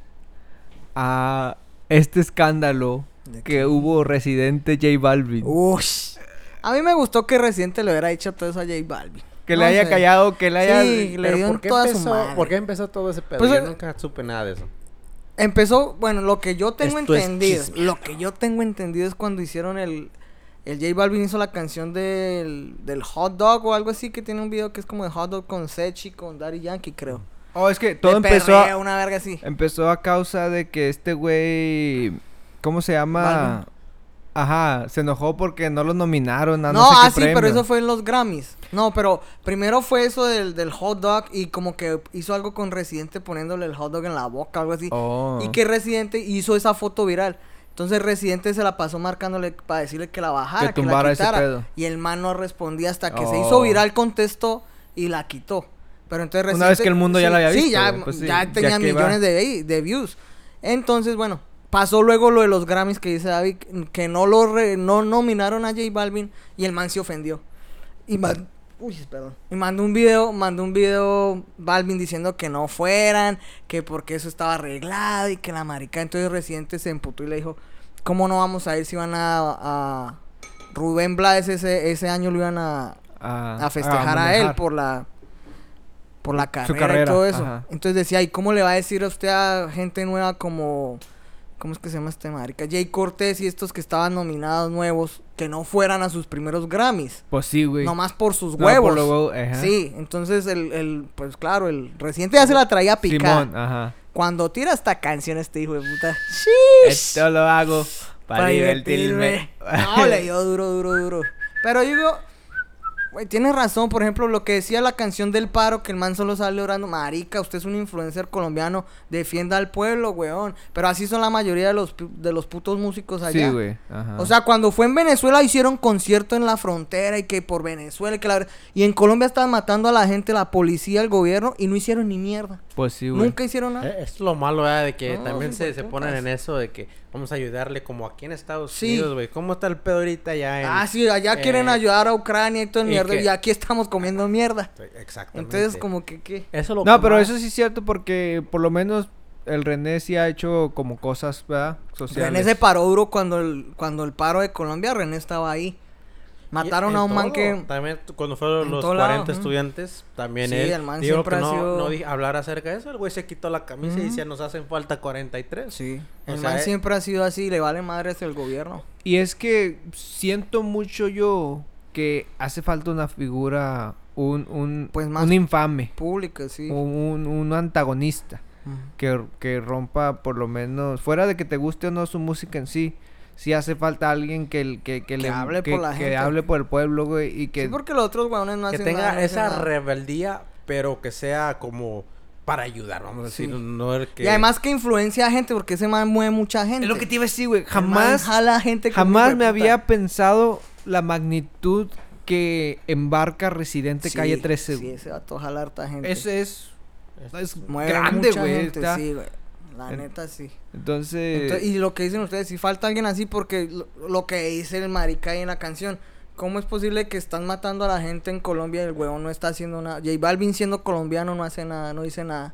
a este escándalo ¿De que hubo residente J Balvin? Ush. A mí me gustó que Residente le hubiera dicho todo eso a J Balvin. que no le haya sé. callado, que le haya... Sí, le Pero dio en ¿por qué, toda su empezó, madre. ¿por qué empezó todo ese pedo? Pues, Yo eh, nunca supe nada de eso. Empezó, bueno, lo que yo tengo Esto es entendido, chisme. lo que yo tengo entendido es cuando hicieron el, el J Balvin hizo la canción del, del hot dog o algo así que tiene un video que es como de hot dog con Sechi, con Daddy Yankee, creo. Oh, es que todo De empezó a, una verga así. empezó a causa de que este güey... ¿Cómo se llama? Balvin. Ajá, se enojó porque no lo nominaron a no, No, sé qué ah, sí, pero eso fue en los Grammys. No, pero primero fue eso del, del hot dog y como que hizo algo con Residente poniéndole el hot dog en la boca, algo así. Oh. Y que Residente hizo esa foto viral. Entonces Residente se la pasó marcándole para decirle que la bajara, Que que, la ese quitara. pedo. Y el man no respondía hasta que se Oh. hizo viral, contestó y la quitó. Pero entonces Una vez que el mundo ya la había Sí, visto, ya, pues sí, ya tenía millones de, de views. Entonces, bueno, pasó luego lo de los Grammys que dice David, que no lo re- no nominaron a J Balvin y el man se ofendió. Y man- uy, perdón. Y mandó un video, mandó un video Balvin diciendo que no fueran, que porque eso estaba arreglado y que la marica. Entonces Residente se emputó y le dijo, ¿cómo no vamos a ir si van a, a Rubén Blades ese, ese año lo iban a, a festejar a, él por la por la carrera, carrera, y todo eso. ajá. Entonces decía, ¿y cómo le va a decir a usted a gente nueva como ¿cómo es que se llama este marica? Jay Cortés y estos que estaban nominados nuevos que no fueran a sus primeros Grammys, Pues sí, güey. nomás por sus No, huevos. por los huevos, ajá. Sí, entonces el, el pues claro, el reciente ya se la traía picada. Simón, ajá. Cuando tira esta canción este hijo de puta. ¡Shish! Esto lo hago para, divertirme. No, le dio duro, duro, duro. Pero yo digo, Güey, tienes razón, por ejemplo, lo que decía la canción del paro, que el man solo sale orando, marica, usted es un influencer colombiano, defienda al pueblo, weón. Pero así son la mayoría de los, de los putos músicos allá. Sí, güey. Ajá. O sea, cuando fue en Venezuela hicieron concierto en la frontera y que por Venezuela y que la... Y en Colombia estaban matando a la gente, la policía, el gobierno, y no hicieron ni mierda. pues sí, güey. Nunca hicieron nada. Eh, Es lo malo. De que No, también se, se ponen en eso de que vamos a ayudarle como aquí en Estados Sí. Unidos, güey. ¿Cómo está el pedo ahorita en... Ah, sí, allá eh, quieren ayudar a Ucrania y todo el mierda, que- y aquí estamos comiendo mierda. Exactamente. Entonces, como que, ¿qué? Eso lo No, pero eso sí es cierto porque por lo menos el René sí ha hecho como cosas, ¿verdad? Sociales. René se paró duro cuando el, cuando el paro de Colombia, René estaba ahí. Mataron a un man que... También cuando fueron los todo 40 lado, ujú. estudiantes, también Sí, él el man dijo siempre que ha no, sido- no di- hablar acerca de eso. El güey se quitó la camisa y decía, nos hacen falta 43. Sí, O el sea, man eh, siempre ha sido así, le vale madres el gobierno. Y es que siento mucho yo que hace falta una figura, un, un, Pues más- un infame, Pública, sí. un, un antagonista que, que rompa por lo menos, fuera de que te guste o no su música en sí, sí hace falta alguien que, el- que, que, le hable que, por la que gente. hable por el pueblo, güey, y que... Sí, porque los otros weones no que hacen tenga nada, esa nada. rebeldía, pero que sea como para ayudar, vamos a decir. Sí. No el que... Y además que influencia a gente, porque ese man mueve mucha gente. Es lo que te iba a decir, güey, jamás... jala gente Jamás me había pensado la magnitud que embarca Residente Sí, Calle 13. Sí, ese vato jala harta gente. Ese es, es Mueve grande, güey. está- Sí, güey. La neta, sí. Entonces, Entonces, y lo que dicen ustedes, si falta alguien así, porque lo, lo que dice el marica ahí en la canción, ¿cómo es posible que están matando a la gente en Colombia y el huevón no está haciendo nada? J Balvin siendo colombiano no hace nada, no dice nada.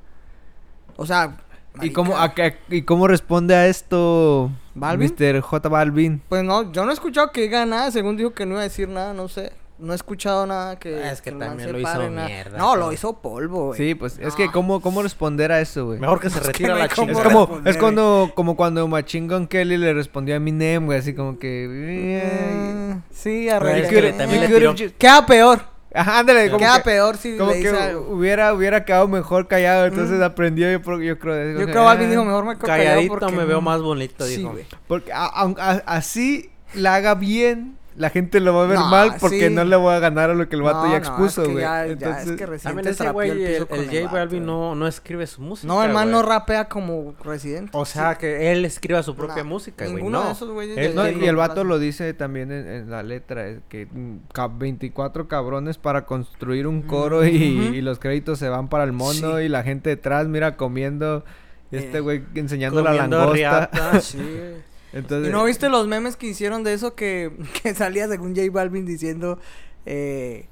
O sea, ¿y, cómo, marica, a- a- ¿y cómo responde a esto ¿Balvin? Mr. J Balvin? Pues no, yo no he escuchado que diga nada, según dijo que no iba a decir nada, no sé. No he escuchado nada que. Ah, es que también lo hizo nada. mierda, No, lo hizo polvo, güey. Sí, pues es que cómo, cómo responder a eso, güey. Mejor que se Es que retira no hay la cómo Es chingada. como, responder, es cuando, como cuando Machine Gun Kelly le respondió a Eminem, güey, así como que... Eh, sí, Pero arregla. es que le- también le tiró- Queda peor. Ajá, ándale, como Queda que, peor si como le que dice algo. hubiera, hubiera quedado mejor callado, entonces Mm. aprendió, yo, pro- yo creo... Yo creo que Balvin dijo, ah, mejor me quedo callado Calladito porque me veo no". más bonito, Sí, dijo. güey. Porque a- aun- a- así la haga bien, la gente lo va a ver No, mal porque sí. no le voy a ganar a lo que el vato No, ya no, expuso, es que güey. ya- ya, es Entonces, que Residente También ese güey, el el, el con el J vato, Balvin güey. no, no escribe su música, No, el man güey. no rapea como Residente. O sea, que él escriba su propia No, música, güey. ninguno No. de esos güeyes no, y el vato lo dice también en, en la letra, es que mm, ca- 24 cabrones para construir un coro y, los créditos se van para el mono Sí. y la gente detrás, mira, comiendo, y este Eh, güey enseñando la langosta. riata. Sí, güey. Entonces, ¿Y no viste los memes que hicieron de eso que, que salía según J Balvin diciendo eh,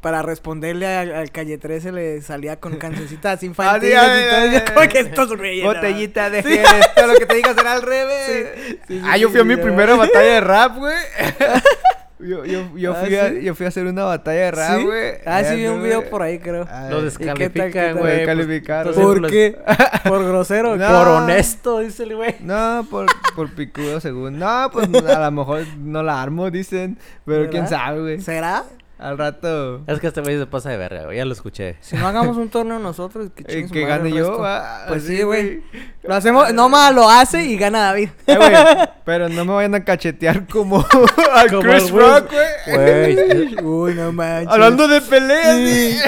para responderle al, al Calle 13 le salía con cancioncitas infantiles Ah, sí, como que estos güeyes, ¿no? Botellita de Jerez, todo lo que te diga será al revés. Sí, sí, ah, sí, yo sí, fui a mi sí, primera batalla de rap, güey. Yo, yo, yo, Ah, fui a, ¿sí? yo fui a hacer una batalla de rap, ¿Sí? güey. Ah, sí, vi un video por ahí, creo. Lo ¿Y qué tal, qué descalifican, güey. pues, Descalificaron. ¿Por qué? ¿Por grosero? No. Por honesto, dice el güey. No, por, por picudo según. No, pues a lo mejor no la armo, dicen. Pero quién sabe, güey. ¿Será? Al rato. Es que este güey se pasa de verga, güey. Ya lo escuché. Si no hagamos un torneo nosotros, que, eh, que gane yo. Pues sí, güey. Lo hacemos, no más lo hace y gana David. Eh, güey, pero no me vayan a cachetear como al Como Chris. Rock, güey. Uy, no manches. Hablando de peleas, Sí,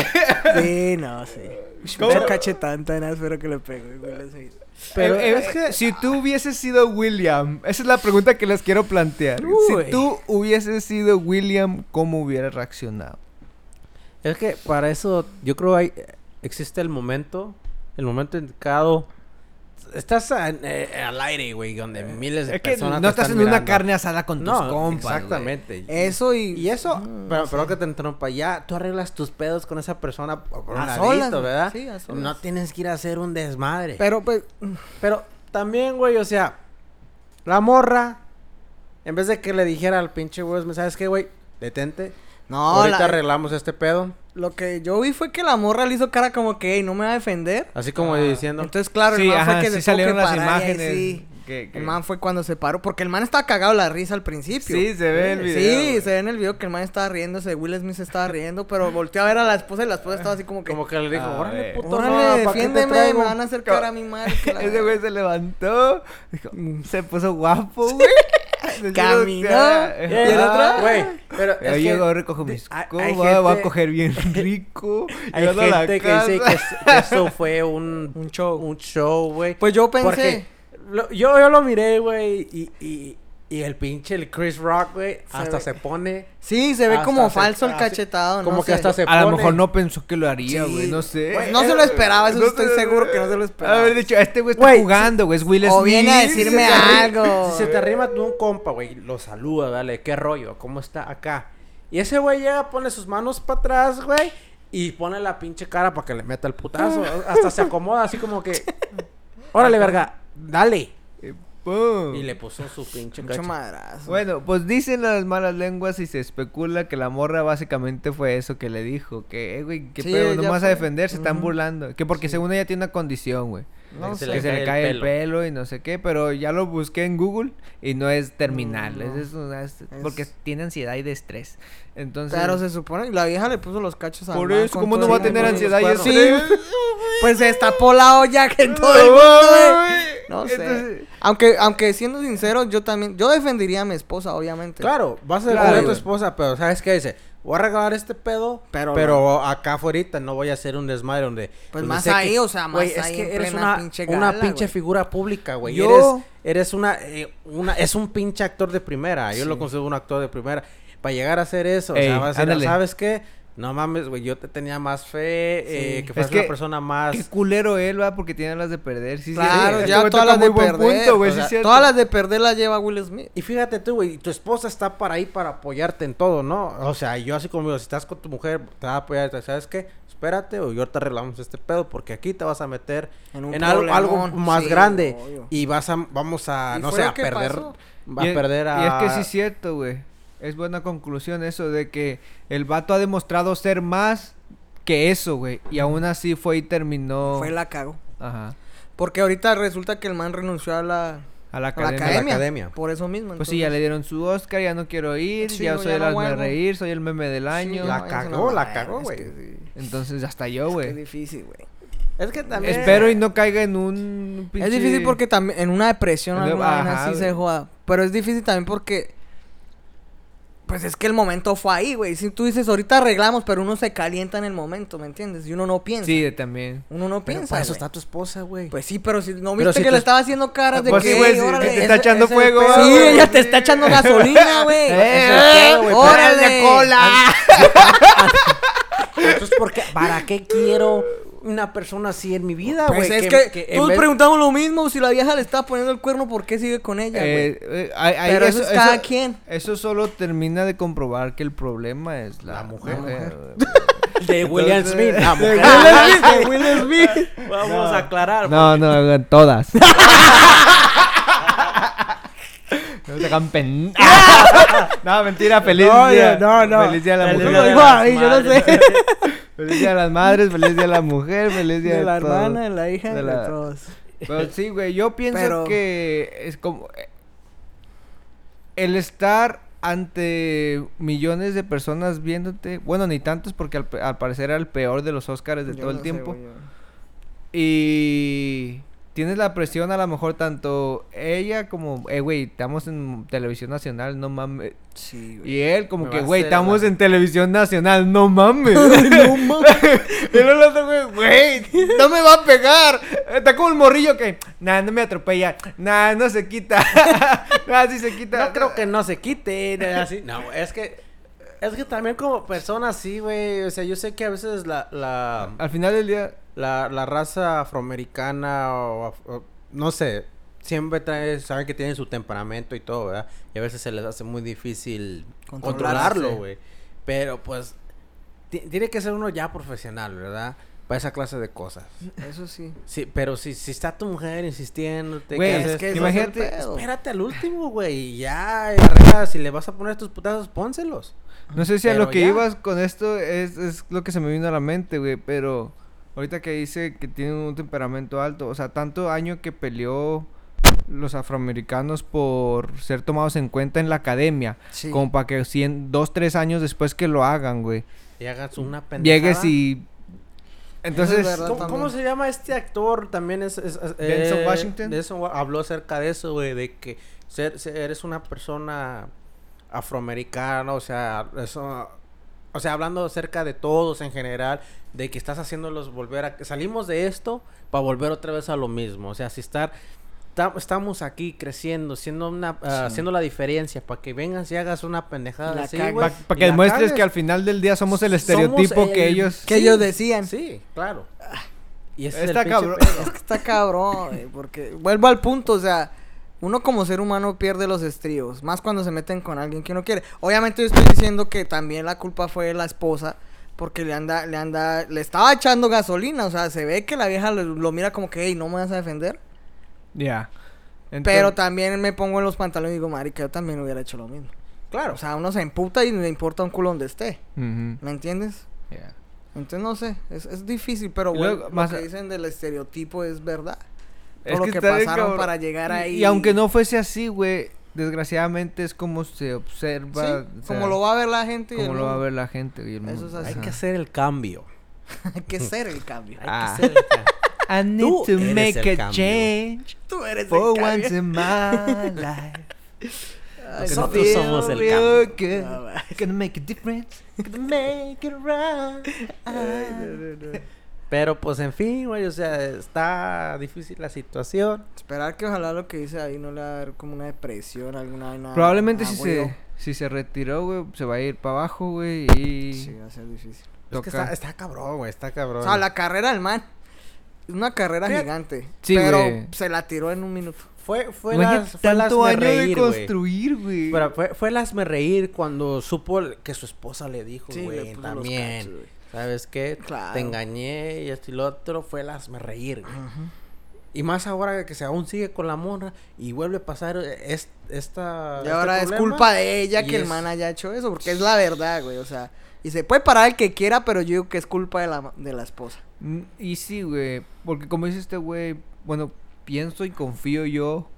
sí no. ¿Cómo? Pero cachetán, tan espero que le pegue, güey. Pero Pero es que si tú hubieses sido William, esa es la pregunta que les quiero plantear. Uy. Si tú hubieses sido William, ¿cómo hubieras reaccionado? Es que para eso yo creo hay existe el momento, el momento indicado. Estás a- eh, al aire, güey, donde miles de Es que personas no te estás están en una carne asada con tus compas. güey. exactamente. Eso y. Y eso, Mm, pero, sé. que te interrumpa, ya tú arreglas tus pedos con esa persona por un ladito. ¿verdad? Sí, a solas. No tienes que ir a hacer un desmadre. Pero, pues. Pero también, güey, o sea, la morra, en vez de que le dijera al pinche güey, ¿sabes qué, güey? Detente. No, Ahorita la- arreglamos este pedo. Lo que yo vi fue que la morra le hizo cara como que, "Ey, no me va a defender. Así como Ah, diciendo. Entonces, claro, Sí, el man ajá, fue que sí salieron que las imágenes. sí. El man fue cuando se paró, porque el man estaba cagado la risa al principio. Sí, se ve el Sí, video. güey. se ve en el video que el man estaba riéndose, Will Smith se estaba riendo, pero volteó a ver a la esposa y la esposa estaba así como que... Como que le dijo, órale, puto, Órale, no, ¿pa' qué te defiéndeme, traigo?" me van a acercar a mi madre. Ese güey se levantó, dijo, "Mm, se puso guapo, güey. Caminó. ¿Y el otro? Güey, pero Yo es llego, que recojo mis cosas, voy a gente- coger bien rico. hay a la gente que dice que, que eso fue un, Un show. un show, güey. Pues yo pensé. Porque lo- yo, yo lo miré, güey, y, y, y el pinche el Chris Rock, güey, hasta ve- se pone... Sí, se ve como se- falso el así- cachetado. no como que sé. hasta se A lo pone- mejor no pensó que lo haría, Sí. güey, no sé. Pues no se lo esperaba, eso estoy se- seguro que no se lo esperaba. Haber dicho, este güey está jugando, güey, es Will O viene a decirme Si algo. Si se te arrima tú un compa, güey, lo saluda, dale, ¿qué rollo? ¿Cómo está acá? Y ese güey llega, pone sus manos para atrás, güey, y pone la pinche cara para que le meta el putazo. Hasta se acomoda así como que... Órale, verga, dale. Pum. Y le puso su pinche Mucho cacho. madrazo. Bueno, pues dicen las malas lenguas y se especula que la morra básicamente fue eso que le dijo. Que, eh, güey, que Sí, pedo, ya nomás a defender, se están burlando. Que porque según ella tiene una condición, güey. No Que se sé. que se le cae el pelo. pelo y no sé qué, pero ya lo busqué en Google y no es terminal, no. es, es una- es- porque tiene ansiedad y de estrés. Entonces, Pero se supone la vieja le puso los cachos al por eso, ¿cómo no va a tener ansiedad y estrés? Pues se destapó la olla que en todo el mundo, güey. No sé. Entonces- Aunque, aunque siendo sincero, yo también, yo defendería a mi esposa, obviamente. Claro, vas a Claro, defender a tu esposa, pero ¿sabes qué dice? Voy a regalar este pedo, Pero pero, acá afuera no voy a hacer un desmadre donde... Pues donde más que- ahí, o sea, más Güey, es ahí que en eres plena una pinche una gala, pinche güey. figura pública, güey. Yo- Eres, eres una, eh, una... Es un pinche actor de primera. Yo lo considero un actor de primera. Para llegar a hacer eso, Ey, o sea, vas a ándale. ¿sabes qué? No mames, güey, yo te tenía más fe, eh, Sí. que Es fueras que- una persona más... Qué culero él, va, porque tiene las de perder. Sí, sí, Claro, este ya todas las de perder. punto, güey, o sí sea, es cierto. todas las de perder las lleva Will Smith. Y fíjate tú, güey, tu esposa está para ahí para apoyarte en todo, ¿no? O sea, yo así como digo, si estás con tu mujer, te va a apoyar, ¿sabes qué? Espérate, o yo ahorita arreglamos este pedo, porque aquí te vas a meter En en, un algo, algo más Sí, grande. obvio. Y vas a, vamos a, no sé, a perder, pasó. va Y a es- perder a... Y es que sí es cierto, güey. Es buena conclusión eso de que el vato ha demostrado ser más que eso, güey. Y aún así fue y terminó. Fue la cago. Ajá. Porque ahorita resulta que el man renunció a la, A la a la academia. academia, academia. Por eso mismo. Pues sí, ya le dieron su Oscar, ya no quiero ir, Sí, ya no, soy ya el no hazme vuelvo. reír, soy el meme del Sí, año. La no, cagó, es la cagó, es güey. que sí. Entonces hasta yo, güey. difícil, güey. Es que también... Espero y no caiga en un pinche... Es difícil porque también en una depresión En- alguna así se joda. Pero es difícil también porque. Pues es que el momento fue ahí, güey. Si tú dices, ahorita arreglamos, pero uno se calienta en el momento, ¿me entiendes? Y uno no piensa. Sí, también. Uno no Pero piensa. para eso güey. está tu esposa, güey. Pues sí, pero si no Pero viste si que tú- le estaba haciendo caras de Pues que. sí, güey, te ese- está echando ese fuego. pedo, Sí, ella te está echando gasolina, güey. ¡Eh! pedo, güey. ¡Órale! ¡Órale, cola! Entonces, ¿por qué? ¿para qué quiero una persona así en mi vida, güey? Pues es que, en todos vez- preguntamos lo mismo. Si la vieja le está poniendo el cuerno, ¿por qué sigue con ella, güey? Eh, eh, Pero eso es cada quien. Eso solo termina de comprobar que el problema es la, La mujer. De William Entonces- Smith. La mujer. De Will Smith. Vamos a aclarar. No, no, todas. No se hagan pen... no, mentira, feliz No, día. no, no. Feliz día a la Feliz mujer. Yo no sé. Feliz día a las madres, feliz día a la mujer, feliz día De la a todos. hermana, de la hija, De de, la- todos. Pero sí, güey, yo pienso Pero- que es como... eh, El estar ante millones de personas viéndote, bueno, ni tantos porque al, al parecer era el peor de los Oscars de Yo todo el sé, tiempo. güey, Y tienes la presión a lo mejor tanto ella como, eh, güey, estamos en televisión nacional, no mames. Sí, güey. Y él como Me que, güey, estamos la- en televisión nacional, no mames. no mames. y el otro, güey, güey, no me va a pegar. Está como el morrillo que, nah, no me atropella. Nah, no se quita. nah, sí se quita. No creo que no se quite. Así. No, es que. Es que también como persona así, güey. O sea, yo sé que a veces la. la Al final del día, la, la raza afroamericana o, af- o- no sé, siempre trae, saben que tienen su temperamento y todo, ¿verdad? Y a veces se les hace muy difícil controlarlo, güey. Pero pues ti- tiene que ser uno ya profesional, ¿verdad? Para esa clase de cosas. Eso sí. Sí, pero si, si está tu mujer insistiéndote, Güey, ¿qué es que imagínate. Espérate al último, güey. y Ya, arregla, si le vas a poner tus putazos, pónselos. No sé si a lo que ya. ibas con esto es, es lo que se me vino a la mente, güey, pero ahorita que dice que tiene un temperamento alto, o sea, tanto año que peleó los afroamericanos por ser tomados en cuenta en la academia, Sí. como para que cien, dos, tres años después que lo hagan, güey, Y hagas una pendejada. llegues y... Entonces, verdad. ¿Cómo, se llama este actor? También es... es- es- Denzel eh, Washington. Denzel habló acerca de eso, güey, de que ser, ser- eres una persona afroamericana, o sea, eso, o sea, hablando acerca de todos en general, de que estás haciéndolos volver a, salimos de esto para volver otra vez a lo mismo, o sea, si estar, ta- estamos aquí creciendo, siendo una, ah, Sí. haciendo la diferencia, para que vengas y hagas una pendejada La así, güey, Para y que demuestres cagues. que al final del día somos el Somos estereotipo que el- ellos... Que ellos decían. Sí, claro. Y ese es Está cabrón. pedo. Es que está cabrón, güey, porque vuelvo al punto, o sea, uno como ser humano pierde los estribos, más cuando se meten con alguien que no quiere. Obviamente yo estoy diciendo que también la culpa fue de la esposa, porque le anda, le anda, le estaba echando gasolina, o sea, se ve que la vieja lo, lo mira como que, hey, no me vas a defender. Ya. Pero también me pongo en los pantalones y digo, marica, yo también hubiera hecho lo mismo. Claro. O sea, uno se emputa y le importa un culo donde esté, ¿me entiendes? ya. Entonces no sé, es, es difícil, pero bueno, más lo a- que dicen del estereotipo es verdad. Es Todo lo que pasaron cabrón. para llegar ahí. Y, aunque no fuese así, güey, desgraciadamente es como se observa. Sí, o sea, como lo va a ver la gente. y como el lo va a ver la gente. y el Eso mundo. es así. Hay que hacer el cambio. Hay que ser el cambio. Hay Ah. que hacer el cambio. I need Tú to make a cambio. change Tú eres for el cambio. once in my life. Ay, Nosotros no. somos el cambio. No. Gonna make a difference. Gonna make it right. Ay, no, no, no. Pero pues en fin, güey, o sea, está difícil la situación. Esperar que ojalá lo que dice ahí no le va a dar como una depresión, alguna vaina. Probablemente ah, si se, si se retiró, güey, se va a ir para abajo, güey. Y Sí, va a ser difícil. Es que está, está cabrón, güey, está cabrón. O sea, la carrera del man. Es una carrera gigante. Sí, pero se la tiró en un minuto. Fue, fue las, fue las tanto me año de reír, güey. construir, güey. Pero fue, fue las me reír cuando supo que su esposa le dijo, Sí, güey, los también. ¿Sabes qué? Claro. Te engañé y esto y lo otro. Fue las me reír, güey. Y más ahora que se aún sigue con la morra y vuelve a pasar es- esta. Y este ahora es problema. culpa de ella y que el man haya hecho eso, porque es la verdad, güey. O sea, y se puede parar el que quiera, pero yo digo que es culpa de la, de la esposa. Mm, Y sí, güey. Porque como dice este güey, bueno, pienso y confío yo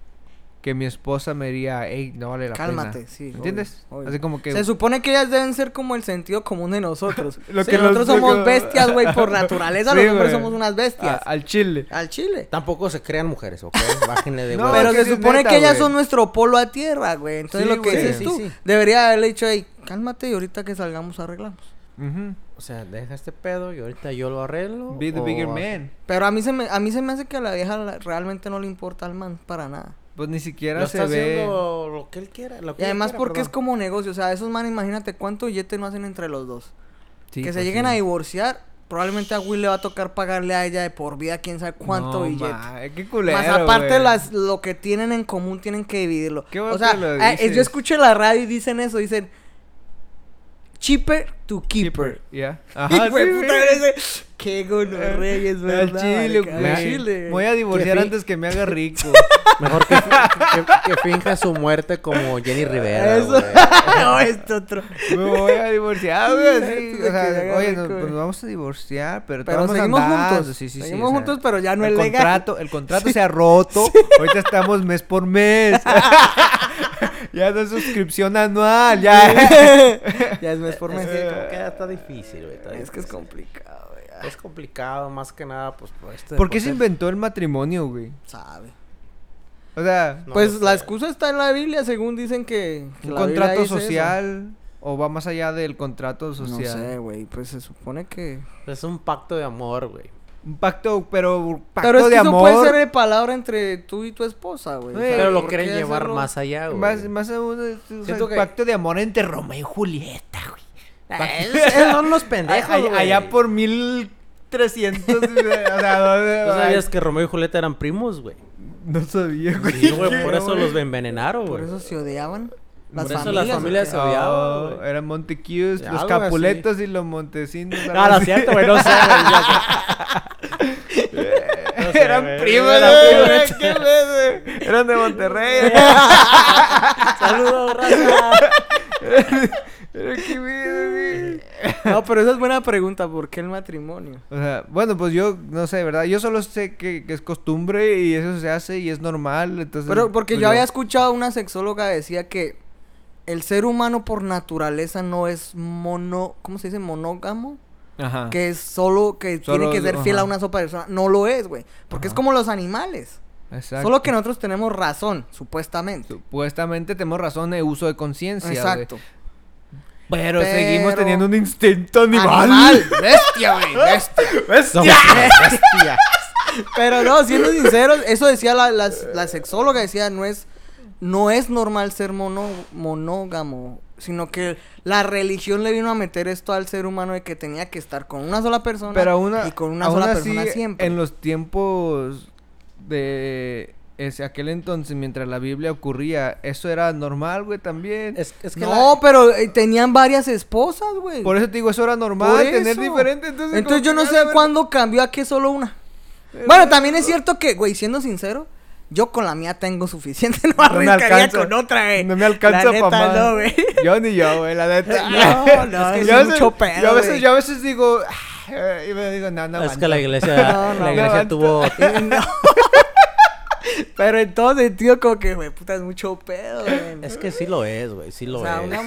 que mi esposa me diría, hey, no vale la Cálmate, pena. sí, ¿Entiendes? obvio, obvio. Así como que. Se supone que ellas deben ser como el sentido común de nosotros. Lo Sí, que nosotros nos- somos bestias, güey, por naturaleza. Sí, los hombres somos unas bestias. a- al chile. Al chile. Tampoco se crean mujeres, ¿ok? Bájenle de No. Pero se supone neta, que ellas son nuestro polo a tierra, güey. Entonces Sí, lo que dices Sí, tú, sí. debería haberle dicho, hey, cálmate y ahorita que salgamos arreglamos. Ujú. O sea, deja este pedo y ahorita yo lo arreglo. Be the o bigger man. Pero a mí se me, a mí se me hace que a la vieja realmente no le importa al man para nada. Pues ni siquiera Lo se está ve. haciendo lo que él quiera. Lo que Y además quiera, porque es como negocio, o sea, esos manes, imagínate cuánto billete no hacen entre los dos. Sí, que se pues lleguen sí. a divorciar, probablemente a Will le va a tocar pagarle a ella de por vida quién sabe cuánto No, billete. ma, qué culero, Más aparte las lo que tienen en común tienen que dividirlo. Qué o sea, que lo eh, dices. yo escucho en la radio y dicen eso, dicen cheaper to keeper. Ya. Ajá, Qué gonorrea, es Al verdad. chile, güey. chile. Voy a divorciar antes que me haga rico. Mejor que, que, que finja su muerte como Jenny Rivera. Eso. no, esto otro. me voy a divorciar, güey. Sí, o sea, oye, rico, nos, pues vamos a divorciar, pero, Pero estamos seguimos andando. juntos. Sí, sí, sí, seguimos o sea, juntos, pero ya no el es legal. contrato, el contrato se ha roto. Ahorita estamos mes por mes. Ya no es suscripción anual, ya. ya es mes por mes. Sí, como que ya está difícil, güey. está Es que es complicado, güey. Es complicado, más que nada, pues por este. ¿Por qué se inventó el matrimonio, güey? Sabe. O sea, No pues la excusa está en la Biblia, según dicen que. que un la Biblia contrato dice eso. social o va más allá del contrato No social. sé, güey. Pues se supone que. Es un pacto de amor, güey. Un pacto, pero un pacto Pero es de que eso amor. puede ser de palabra entre tú y tu esposa, güey. O Pero lo ¿por quieren llevar hacerlo? más allá, güey. Más, más un que- pacto de amor entre Romeo y Julieta, güey. Ah, esos, son los pendejos, güey. allá por 1300. o sea, no, ¿Tú sabías que Romeo y Julieta eran primos, güey? no sabía, güey. Sí, güey, por eso los envenenaron, Por güey. eso se odiaban. Las Por eso familias. las ¿o familias qué? se odiaban, Oh, eran Montecues, Sí, los algo así. Capuletos y los Montesinos. Ah, no es cierto, güey, no sé, güey. No sé, Eran primos, Eran güey, primos. qué pedo. Eran de Monterrey. Saludos, raza. Qué. No, pero esa es buena pregunta. ¿Por qué el matrimonio? O sea, bueno, pues yo no sé, ¿verdad? Yo solo sé que, que es costumbre y eso se hace y es normal, entonces... Pero porque pues yo había escuchado una sexóloga decía que el ser humano por naturaleza no es mono, ¿cómo se dice? Monógamo. Ajá. Que es solo que Solo- tiene que ser fiel a una sola persona. No lo es, güey. Porque es como los animales. Exacto. Solo que nosotros tenemos razón, supuestamente. Supuestamente tenemos razón de uso de conciencia. Exacto. Pero, Pero- seguimos teniendo un instinto animal. Animal, bestia, güey, bestia. Somos bestias. Pero no, siendo sinceros, eso decía la, la, la sexóloga, decía, no es, no es normal ser mono, monógamo, sino que la religión le vino a meter esto al ser humano de que tenía que estar con una sola persona Pero aún, a- y con una sola así, persona siempre. En los tiempos de ese, aquel entonces, mientras la Biblia ocurría, eso era normal, güey, también. Es, es que no, pero eh, tenían varias esposas, güey. Por eso te digo, eso era normal, Por tener eso. diferente. Entonces, Entonces yo no sé cuándo cambió a que solo una. Bueno, también es cierto que, güey, siendo sincero, yo con la mía tengo suficiente, no No me arriesgaría alcanza. con otra, güey. No me alcanza La pa' neta, más. no, güey. Yo ni yo, güey, la neta. No, no, es que yo es mucho veces- pedo, Yo a veces, güey. yo a veces digo, "Ah", y me digo, no, no, es que aguanto". la iglesia, No, no, la iglesia tuvo... No. Pero en todo sentido, como que, güey, puta, es mucho pedo, güey. Es que sí lo es, güey, sí lo o sea, es. una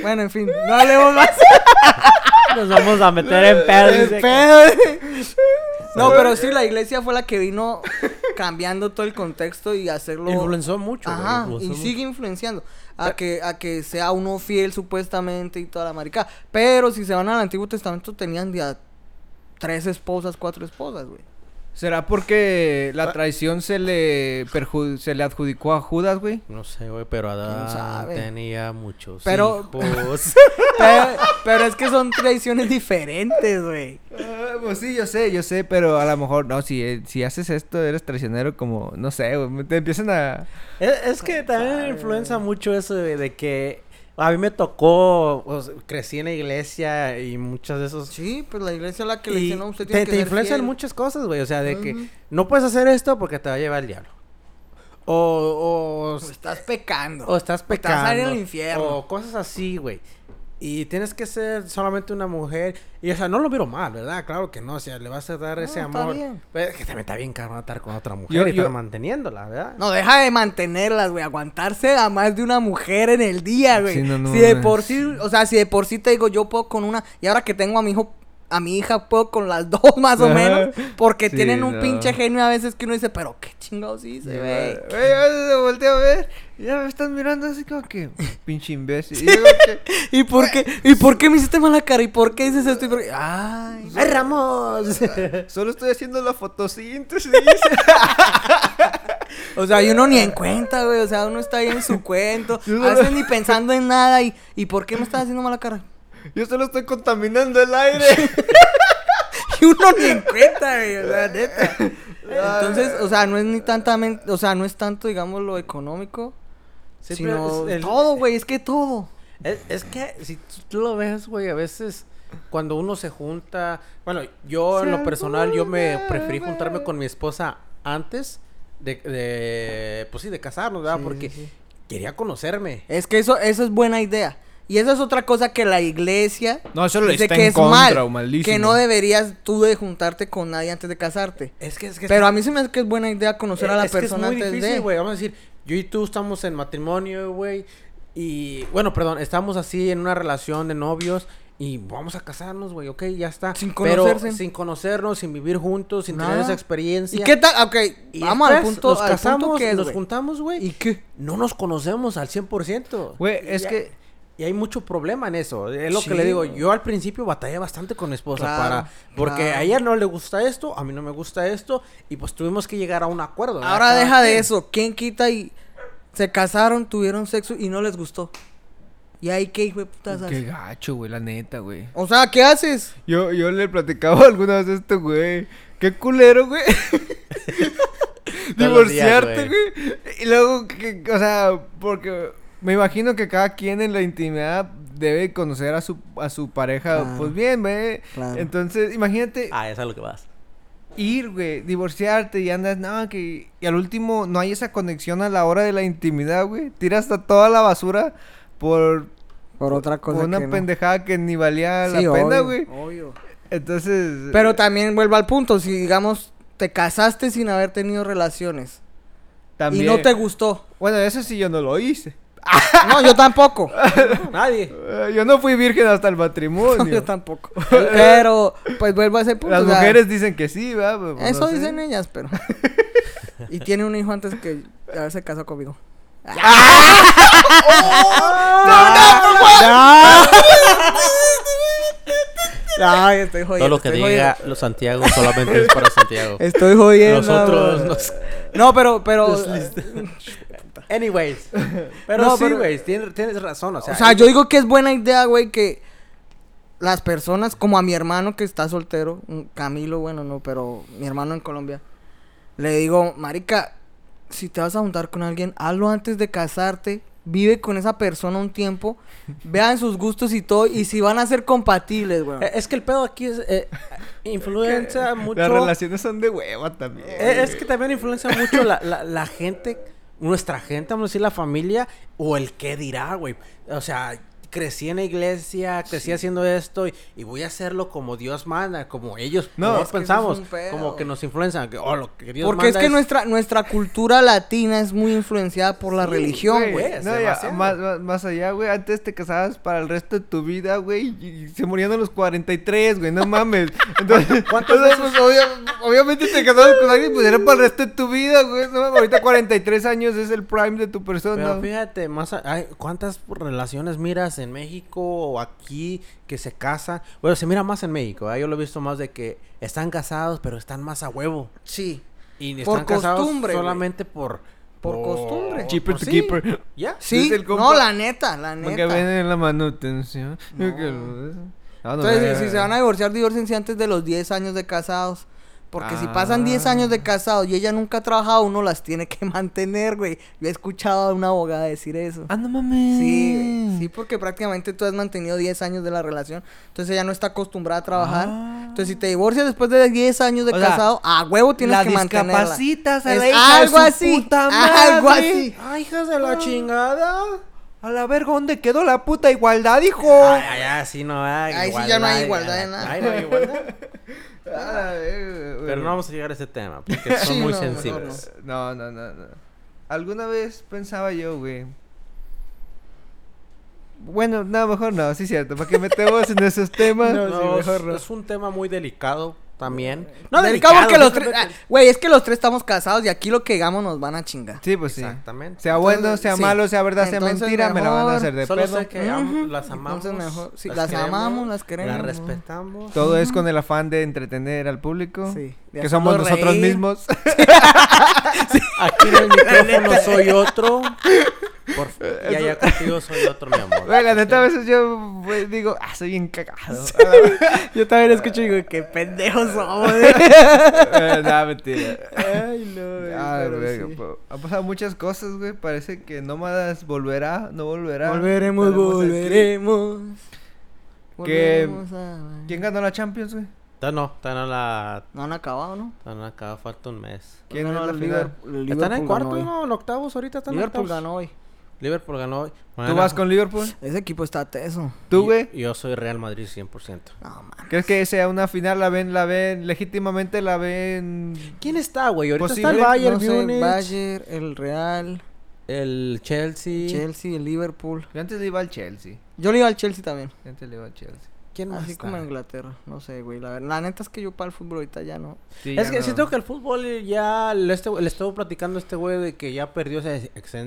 Bueno, en fin, no hablemos más Nos vamos a meter en pedo. que- pedo. No, pero sí, la iglesia fue la que vino cambiando todo el contexto y hacerlo... Influenció mucho, Ajá, influenció y mucho. sigue influenciando a que, a que sea uno fiel supuestamente y toda la marica. Pero si se van al Antiguo Testamento tenían ya tres esposas, cuatro esposas, güey. ¿Será porque la traición se le perju- se le adjudicó a Judas, güey? No sé, güey, pero Adán tenía muchos Pero- hijos. Pero, pero es que son traiciones diferentes, güey. Ah, pues sí, yo sé, yo sé, pero a lo mejor, no, si, eh, si haces esto, eres traicionero como, no sé, güey, te empiezan a... es, es que también influencia mucho eso de, de que a mí me tocó, o sea, crecí en la iglesia y muchas de esos... Sí, pues la iglesia es la que le dice, no, usted tiene te, que te influencian fiel". muchas cosas, güey, o sea, de que no puedes hacer esto porque te va a llevar el diablo. O, o, O estás pecando. o estás O pecando. a ir al infierno. O cosas así, güey. Y tienes que ser solamente una mujer. Y, o sea, no lo miro mal, ¿verdad? Claro que no. O sea, le vas a dar No, ese está amor. bien. Pero es que también está bien cabrón estar con otra mujer Yo- y estar yo- manteniéndola, ¿verdad? No, deja de mantenerlas, güey. Aguantarse a más de una mujer en el día, güey. Sí, no, no si de por sí, o sea, si de por sí te digo, yo puedo con una. Y ahora que tengo a mi hijo, a mi hija, puedo con las dos más o menos. Porque Sí, tienen un no. pinche genio a veces que uno dice, pero qué chingados hice, güey. Güey, a veces me volteo a ver y ya me están mirando así como que, pinche imbécil. Y yo como que, ¿Y por qué? ¿Y por qué me hiciste mala cara? ¿Y por qué dices esto? ¿Y por qué? Ay, ¡Ay, Ramos! solo estoy haciendo la fotosíntesis. O sea, y uno ni en cuenta, güey. O sea, uno está ahí en su cuento. A veces ni pensando en nada. ¿Y, ¿y por qué me estás haciendo mala cara? Yo solo estoy contaminando el aire. Y uno ni en cuenta, güey. O sea, neta. Entonces, o sea, no es ni tantamente. O sea, no es tanto, digamos, lo económico. Sí, sino el- todo, güey. Es que todo. Es, es que si tú, lo ves, güey, a veces cuando uno se junta, bueno, yo en lo personal yo me preferí juntarme con mi esposa antes de, de pues sí, de casarnos, ¿verdad? Sí, Porque sí. quería conocerme. Es que eso, eso es buena idea. Y esa es otra cosa que la iglesia No, eso le dice está que en es contra, mal. o. Que no deberías tú de juntarte con nadie antes de casarte. Es que es que Pero está- a mí se me hace que es buena idea conocer a la es que persona es muy antes difícil, de. güey. Vamos a decir, yo y tú estamos en matrimonio, güey. Y bueno, perdón, estamos así en una relación de novios y vamos a casarnos, güey, ok, ya está. Sin Pero conocerse. sin conocernos, sin vivir juntos, sin tener esa experiencia. ¿Y qué tal? Ok, Y vamos al punto. Nos al punto que es, nos juntamos, güey. ¿Y qué? no nos conocemos al 100%. Güey, es que- Y hay mucho problema en eso. Es lo Sí, que le digo. Yo al principio batallé bastante con mi esposa Claro, para... Porque claro. a ella no le gusta esto, a mí no me gusta esto. Y pues tuvimos que llegar a un acuerdo. ¿verdad? Ahora Cada deja de eso. ¿Quién quita y se casaron, tuvieron sexo y no les gustó? ¿Y ahí qué hijo de putas Qué haces? gacho, güey, la neta, güey. O sea, ¿qué haces? Yo, yo le platicaba alguna vez a este güey. Qué culero, güey. Días, Divorciarte, güey. güey. Y luego, que, o sea, porque me imagino que cada quien en la intimidad debe conocer a su, a su pareja, Claro. pues bien, güey. Claro. Entonces, imagínate Ah, eso es a lo que vas. ir, güey, divorciarte y andas, no, que... Y al último no hay esa conexión a la hora de la intimidad, güey. Tiras hasta toda la basura por, Por otra cosa por una que no. pendejada que ni valía Sí, la pena, güey. obvio. Entonces... Pero también vuelvo al punto. Si, digamos, te casaste sin haber tenido relaciones también... y no te gustó. Bueno, eso sí yo no lo hice. No, yo tampoco. Nadie. Eh, yo no fui virgen hasta el No, matrimonio. yo tampoco. Pero, pues vuelvo a ese punto. Las o sea, mujeres dicen que sí, ¿verdad? Pues, Eso no sé. dicen ellas, pero. Y tiene un hijo antes que haberse casado conmigo. No, estoy jodiendo. Todo lo que estoy diga jodiendo. los Santiago solamente es para Santiago. Estoy jodiendo. Nosotros nos- No, pero, pero. Anyways. Pero No, sí, güey, tienes, tienes razón. O sea, O sea, yo digo que es buena idea, güey, que las personas, como a mi hermano que está soltero, Camilo, bueno, no, pero mi hermano en Colombia, le digo, marica, si te vas a juntar con alguien, hazlo antes de casarte, vive con esa persona un tiempo, vean sus gustos y todo, y si van a ser compatibles, güey. eh, es que el pedo aquí es. eh, influencia mucho. Las relaciones son de hueva también. Eh, es que también influencia mucho la, la, la gente, nuestra gente, vamos a decir la familia, o el qué dirá, güey. O sea, crecí en la iglesia, crecí haciendo esto y, y voy a hacerlo como Dios manda, como ellos No, como es que eso pensamos, es como que nos influencian, que oh, lo que Dios Porque es que nuestra, nuestra cultura latina es muy influenciada por la Sí, religión, güey. no, ya, más, más, más allá, güey. Antes te casabas para el resto de tu vida, güey. Y se morían a los 43, güey. No mames. Entonces, ¿Cuántas entonces, pues, obvia- obviamente te casabas con alguien, pues era para el resto de tu vida, güey. No, mames, ahorita 43 años es el prime de tu persona. Pero fíjate, más a- ay, ¿cuántas relaciones miras en México o aquí que se casan? Bueno, se mira más en México, ¿eh? yo lo he visto más de que están casados, pero están más a huevo. Sí. Y Por están casados costumbre, güey. solamente por... Por costumbre. Cheaper to sí. keeper. ¿Ya? Sí, no, la neta, la Porque neta. ven en la manutención. No. No, Entonces, si se van a divorciar, divorciense antes de los 10 años de casados. Porque si pasan 10 años de Ah. casados y ella nunca ha trabajado, uno las tiene que mantener, güey. Yo he escuchado a una abogada decir eso. Ah, no mames. Sí, sí, porque prácticamente tú has mantenido 10 años de la relación. Entonces ella no está acostumbrada a trabajar. Ah. Entonces, si te divorcias después de 10 años de O sea, casado, a huevo tienes la que mantenerla. discapacitas a Es la hija de algo su así, puta algo así. ¡Ay, hijas de la chingada! A la verga, ¿dónde quedó la puta igualdad, hijo? Ay, ay, ay, sí no hay Ahí sí ya no hay igualdad de nada. Ay, no hay igualdad. A la verga, güey. Pero no vamos a llegar a ese tema, porque son Sí, muy no, sensibles. No, no, no, no. Alguna vez pensaba yo, güey. Bueno, no, mejor no, sí es cierto. ¿Para qué metemos en esos temas? No, No, sí, es, mejor no. es un tema muy delicado también. No, delicado, que los tres. ah, Güey, es que los tres estamos casados y aquí lo que hagamos nos van a chingar. Sí, pues sí. Exactamente. Sea bueno, Entonces, sea sí. malo, sea verdad, sea Entonces, mentira, me la van a hacer de Solo pedo. sé que las amamos. Entonces mejor- sí, las amamos, las queremos. Las respetamos. Todo es con el afán de entretener al público. Sí, Que somos nosotros reír. mismos. Aquí en el micrófono soy otro. Por y allá contigo soy otro, mi amor. La neta, a veces yo digo, ah, soy bien cagado. Yo también escucho y digo, qué pendejos somos. Eh, no, mentira. Ay, no, güey, Ah, pero sí. Han pasado muchas cosas, güey. Parece que Nómadas volverá, no volverá. Volveremos, volveremos. Que- Volveremos a- ¿Quién ganó la Champions, güey? No, no la. No han acabado, ¿no? No acaba, falta un mes. ¿Quién ganó la final? Liverpool- Están en cuarto, no, en octavos ahorita están en Liverpool octavos. ganó hoy. Liverpool ganó hoy. ¿Tú vas con Liverpool? Ese equipo está teso. ¿Tú, güey? Yo soy Real Madrid 100%. No, man. ¿Crees que sea una final? ¿La ven, la ven, legítimamente la ven? ¿Quién está, güey? Ahorita Posible, está el Bayern no sé, Bayern, el Real, el Chelsea. Chelsea, el Liverpool. Yo antes le iba al Chelsea. Yo le iba al Chelsea también. Yo antes le iba al Chelsea. ¿Quién más Así está? como en Inglaterra. No sé, güey. La, neta es que yo para el fútbol ahorita ya no. Sí, Es ya que no. siento que el fútbol ya le, este, le estuvo platicando a este güey de que ya perdió esa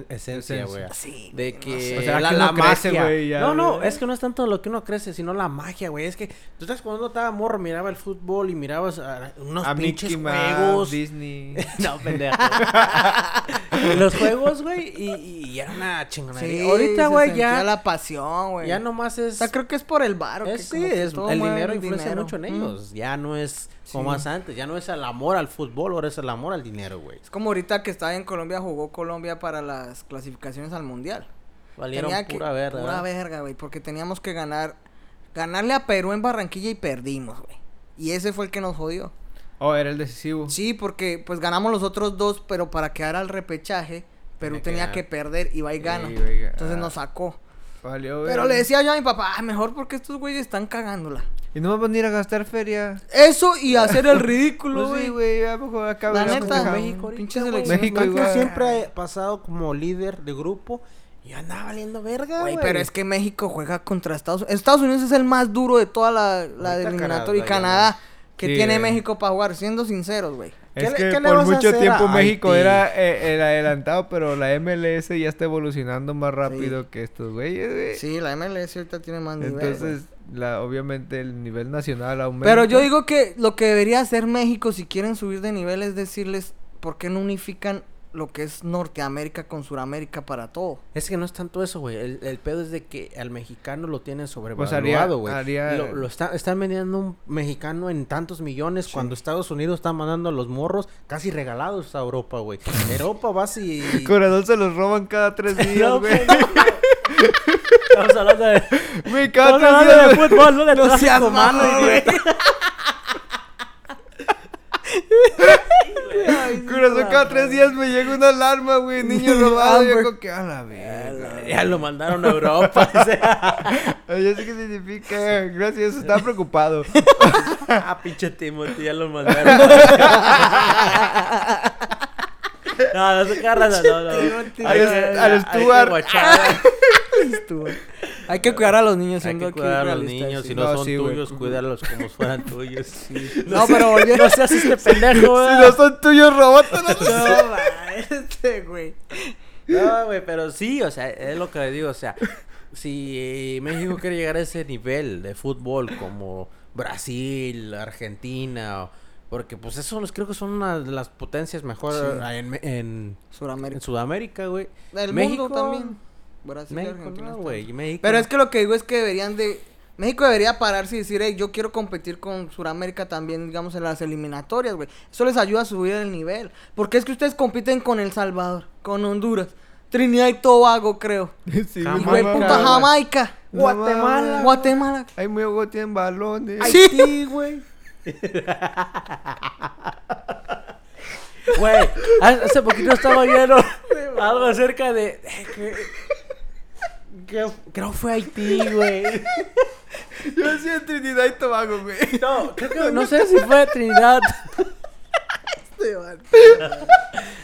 esencia, güey. Sí. De que O sea, la, que la crece, magia. güey, ya, no, no, güey. es que no es tanto lo que uno crece, sino la magia, güey. Es que tú sabes cuando uno estaba morro, miraba el fútbol y mirabas ah, unos a pinches Mickey juegos. Disney. no, pendejo. Los juegos, güey, y, y era una chingonería. Sí, Ahorita, se güey, sentía ya, la pasión, güey. ya nomás O es... sea, creo que es por el bar. es, sí, es, el dinero influencia mucho en ellos. Ya no es como Sí. más antes. Ya no es el amor al fútbol, ahora es el amor al dinero, güey. Es como ahorita que estaba en Colombia, jugó Colombia para las clasificaciones al mundial. Valieron Tenía que- pura verga. Pura verga, güey. Porque teníamos que ganar. Ganarle a Perú en Barranquilla y perdimos, güey. Y ese fue el que nos jodió. Oh, era el decisivo. Sí, porque pues ganamos los otros dos, pero para quedar al repechaje, Perú Tenía que tenía ganar. que perder y va y gana. Entonces nos sacó. Valió, Pero le decía yo a mi papá, ah, mejor porque estos güeyes están cagándola. Y no van a ir a gastar feria. Eso y hacer el ridículo, Pues sí, güey. güey, La de neta, México. Pinche selección. México igual. siempre ha pasado como líder de grupo y andaba valiendo verga, Güey, pero es que México juega contra Estados Unidos. Estados Unidos es el más duro de toda la, la eliminatoria y Canadá ya Canadá. ¿Qué Sí, tiene eh. México para jugar? Siendo sinceros, güey. ¿Qué Es le- que qué por mucho tiempo México Haití? era eh, el adelantado, pero la MLS ya está evolucionando más rápido que estos güeyes, güey. Sí, la MLS ahorita tiene más nivel. Entonces, la, obviamente el nivel nacional aumenta. Pero yo digo que lo que debería hacer México si quieren subir de nivel es decirles por qué no unifican lo que es Norteamérica con Suramérica para todo. Es que no es tanto eso, güey. El, el pedo es de que al mexicano lo tienen Pues sobrevaluado, güey. haría- Lo, lo está- están vendiendo un mexicano en tantos millones cuando Estados Unidos está mandando a los morros casi regalados a Europa, güey. Europa vas y... Corazón se los roban cada tres días, güey. no. Estamos hablando de... Güey, cada Estamos tres de fútbol, no de No seas humano, mamón, Corazón, cada tres días me llega una alarma, güey. Niño robado. yo como que a la verga. Ya lo mandaron a Europa. o sea. Ya sé qué significa. Gracias, estaba preocupado. ah, pinche Timothy, ya lo mandaron. no, no se cargan, no, no. Al- que- al Stuart. Hay que cuidar a los niños Hay que aquí cuidar a los niños, sí. si no, No, son tuyos, cuídalos como si fueran tuyos. No, pero volviendo- No seas este pendejo, Si no son tuyos, robótalos. No, este, güey. No, güey, pero sí, o sea, es lo que le digo, o sea, si México quiere llegar a ese nivel de fútbol como Brasil, Argentina, o- porque pues eso los creo que son una de las potencias mejor Sí. en, en. Sudamérica, güey. El México mundo también. Brasil y México Argentina no, México. Pero es que lo que digo es que deberían de... México debería pararse y decir, hey, yo quiero competir con Sudamérica también, digamos, en las eliminatorias, güey. Eso les ayuda a subir el nivel. Porque es que ustedes compiten con El Salvador, con Honduras, Trinidad y Tobago, creo. Sí, Jamaica, mamá. puta, Jamaica, No Guatemala. Guatemala. Ay, muy luego tienen balones. Haití, güey. Güey, hace poquito estaba viendo algo acerca de... creo que fue Haití, güey. Yo decía Trinidad y Tobago, güey. No, creo que no sé si fue Trinidad.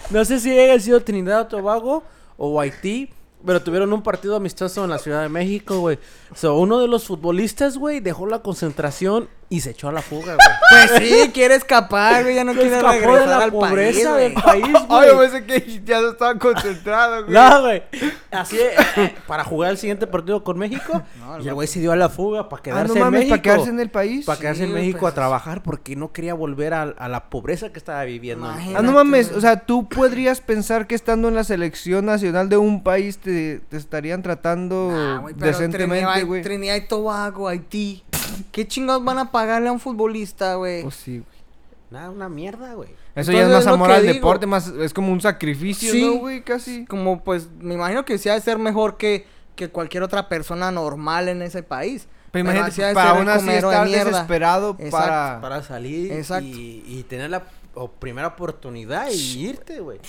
No sé si haya sido Trinidad o Tobago o Haití, pero tuvieron un partido amistoso en la Ciudad de México, güey. So, uno de los futbolistas, güey, dejó la concentración y se echó a la fuga, güey. Pues sí, quiere escapar, güey. Ya no Se quiere escapó de regresar la al pobreza país, del güey. país, Ay, güey. yo pensé que ya no estaba concentrado, güey. No, güey. Así, eh, eh, para jugar el siguiente partido con México. No, el y el güey se dio a la fuga para Ah, quedarse no en mames, México. para quedarse en el país. Para quedarse Sí, en México pues, a trabajar porque no quería volver a, a la pobreza que estaba viviendo. Imagínate. Ah, no mames, o sea, tú podrías pensar que estando en la selección nacional de un país te, te estarían tratando Ah, güey, pero decentemente, Trinidad, güey. Trinidad y Tobago, Haití. ¿Qué chingados van a pagarle a un futbolista, güey? Pues sí, güey. Nada, una mierda, güey. Eso ya es más es amor al digo. deporte, más es como un sacrificio, Sí. ¿no, güey? Casi. Como pues me imagino que sí ha de ser mejor que, que cualquier otra persona normal en ese país. Pero Pero imagínate, de para aún así de estar mierda. desesperado Exacto. para... Para salir Exacto. Y, y tener la o, primera oportunidad y irte, güey.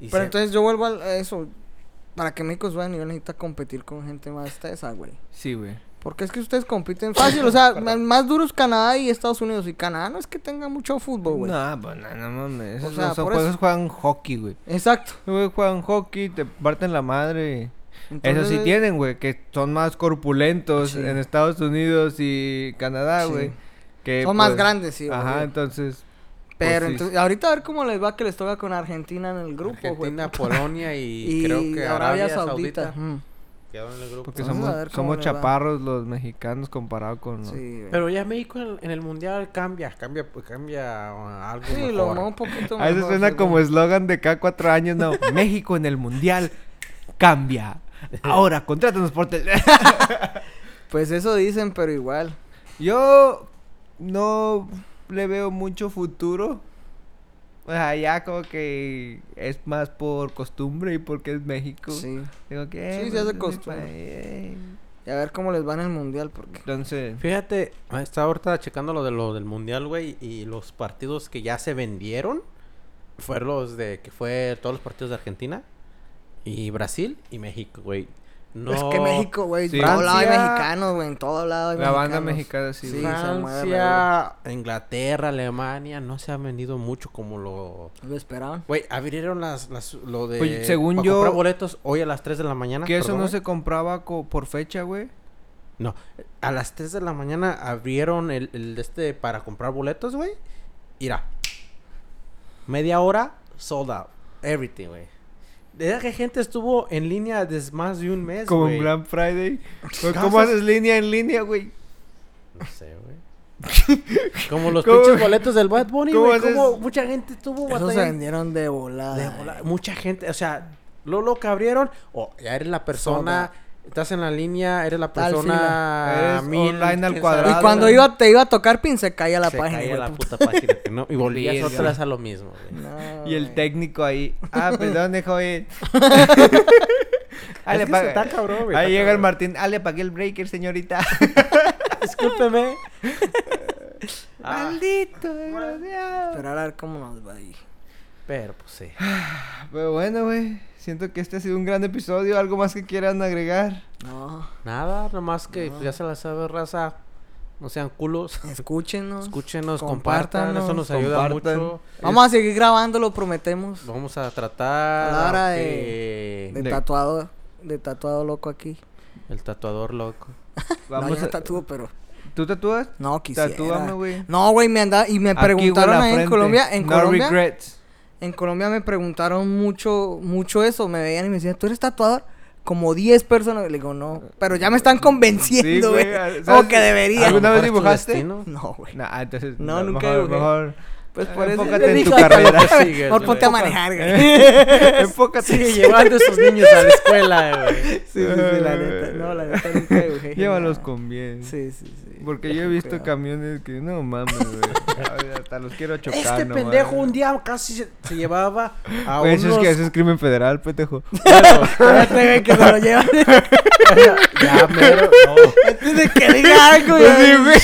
Pero se- entonces yo vuelvo a eso. Para que México suba a nivel necesita competir con gente más tesa, güey. Sí, güey. Porque es que ustedes compiten fácil, o sea, más duros Canadá y Estados Unidos. Y Canadá no es que tenga mucho fútbol, güey. No, pues no, no mames. O Esos sea, son por juegos eso. juegan hockey, güey. Exacto. Esos güeyes juegan hockey, te parten la madre. Eso sí tienen, güey, que son más corpulentos Sí. en Estados Unidos y Canadá, Sí. güey. que, Son más pues, grandes, sí, güey. Ajá, entonces... Pero pues, sí. entonces, ahorita a ver cómo les va que les toca con Argentina en el grupo, güey. Argentina, Polonia y, Y creo que Arabia, Saudita. Mm. Quedó en el grupo. Porque Vamos somos, somos va. chaparros los mexicanos comparado con los... Sí. Pero ya México en, en el mundial cambia, cambia, pues, cambia uh, algo Sí, lo mejor. muevo un poquito A veces suena como eslogan de cada cuatro años, no. México en el mundial cambia. Ahora, contrátanos por Pues eso dicen, pero igual. Yo no le veo mucho futuro. O sea, ya como que es más por costumbre y porque es México. Sí. Digo que... Sí, eh, se hace pues, es mi costumbre. Y a ver cómo les va en el mundial, porque. Entonces... Fíjate, estaba ahorita checando lo de lo del mundial, güey, y los partidos que ya se vendieron fueron los de que fue todos los partidos de Argentina y Brasil y México, güey. No, Es que México, güey. Sí. En todo lado hay Francia- mexicanos, güey. En todo lado hay La banda mexicanos. mexicana, sí, Sí, güey. se mueve, Francia, Inglaterra, Alemania no se ha vendido mucho como lo ¿Lo esperaban? Güey, abrieron las, las lo de Oye, según yo- comprar boletos hoy a las 3 de la mañana. Que eso perdón, no se compraba co- por fecha, güey. No, a las 3 de la mañana abrieron el, el de este para comprar boletos, güey. Mira, media hora, sold out. Everything, güey. De verdad que gente estuvo en línea desde más de un mes, Como en Black Friday. ¿Cómo haces línea en línea, güey? No sé, güey. Como los ¿Cómo- pinches boletos del Bad Bunny, cómo güey. haces- Como mucha gente estuvo Esos se batallando. vendieron de volada. De vola- Mucha gente, o sea, lo, lo que abrieron, o ya eres la persona, estás en la línea, eres la persona Eres online al cuadrado. Y cuando iba, te iba a tocar pin, se caía la se página. caía güey, la puta. puta página, que no, y volvías otra vez a lo mismo. No, Y el güey. técnico ahí. Ah, perdón, joven. Ah, Es le que pa- se está cabrón, güey, Ahí está llega el. Martín. Ah, le apagué el breaker, señorita. Discúlpeme. Ah, Maldito, desgraciado. Esperar a ver cómo nos va ahí. Pero pues sí. Pero bueno, güey. Siento que este ha sido un gran episodio. ¿Algo más que quieran agregar? No, Nada, nomás que pues, ya se la sabe raza. No sean culos. escúchenos. Escúchenos, compartan, eso nos ayuda compartan. mucho. Vamos a seguir grabando, lo prometemos. Vamos a tratar A la hora que- De De- tatuado, de tatuado loco aquí. el tatuador loco. no, yo no tatúo, pero ¿Tú tatúas? no quisiera. Tatúame, güey. No, güey, me anda y me Aquí, preguntaron ahí en. Colombia, en no Colombia, regrets. En Colombia me preguntaron mucho, mucho eso, me veían y me decían, ¿tú eres tatuador? Como 10 personas, le digo, no, pero ya me están convenciendo, Sí, güey. güey, ¿sabes? Como que debería. ¿Alguna vez ¿Mejor es tu dibujaste? No, güey. Nah, entonces. No, nunca mejor, dibujé. mejor. Pues por eso enfócate en tu carrera. "Mejor Sigues, ponte a güey. manejar, güey. Enfócate. Sigue llevando a esos niños a la escuela, güey. Sí, sí, sí, la neta. No, la neta nunca dibujé. Llévalos con bien. Sí, sí, sí. Porque yo he visto Cuidado. camiones que no mames, güey. Hasta los quiero chocar. Este no pendejo mames. un día casi se, se llevaba a Güey, eso es unos... que eso es crimen federal, pendejo. Bueno, Espérate, que se lo llevan. ya, mero, no. Antes de que diga algo, güey.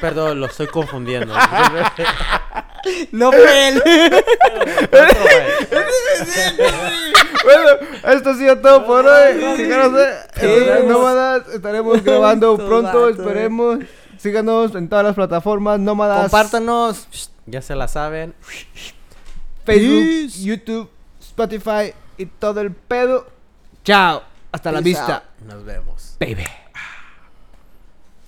Perdón, lo estoy confundiendo. No fue él. bueno, esto ha sido todo por hoy. Síganos en Nómadas. Estaremos grabando pronto, esperemos. Síganos en todas las plataformas Nómadas. Compártanos. ya se la saben. Facebook, Peace. YouTube, Spotify y todo el pedo. Chao. Hasta la vista. out. Nos vemos. Baby.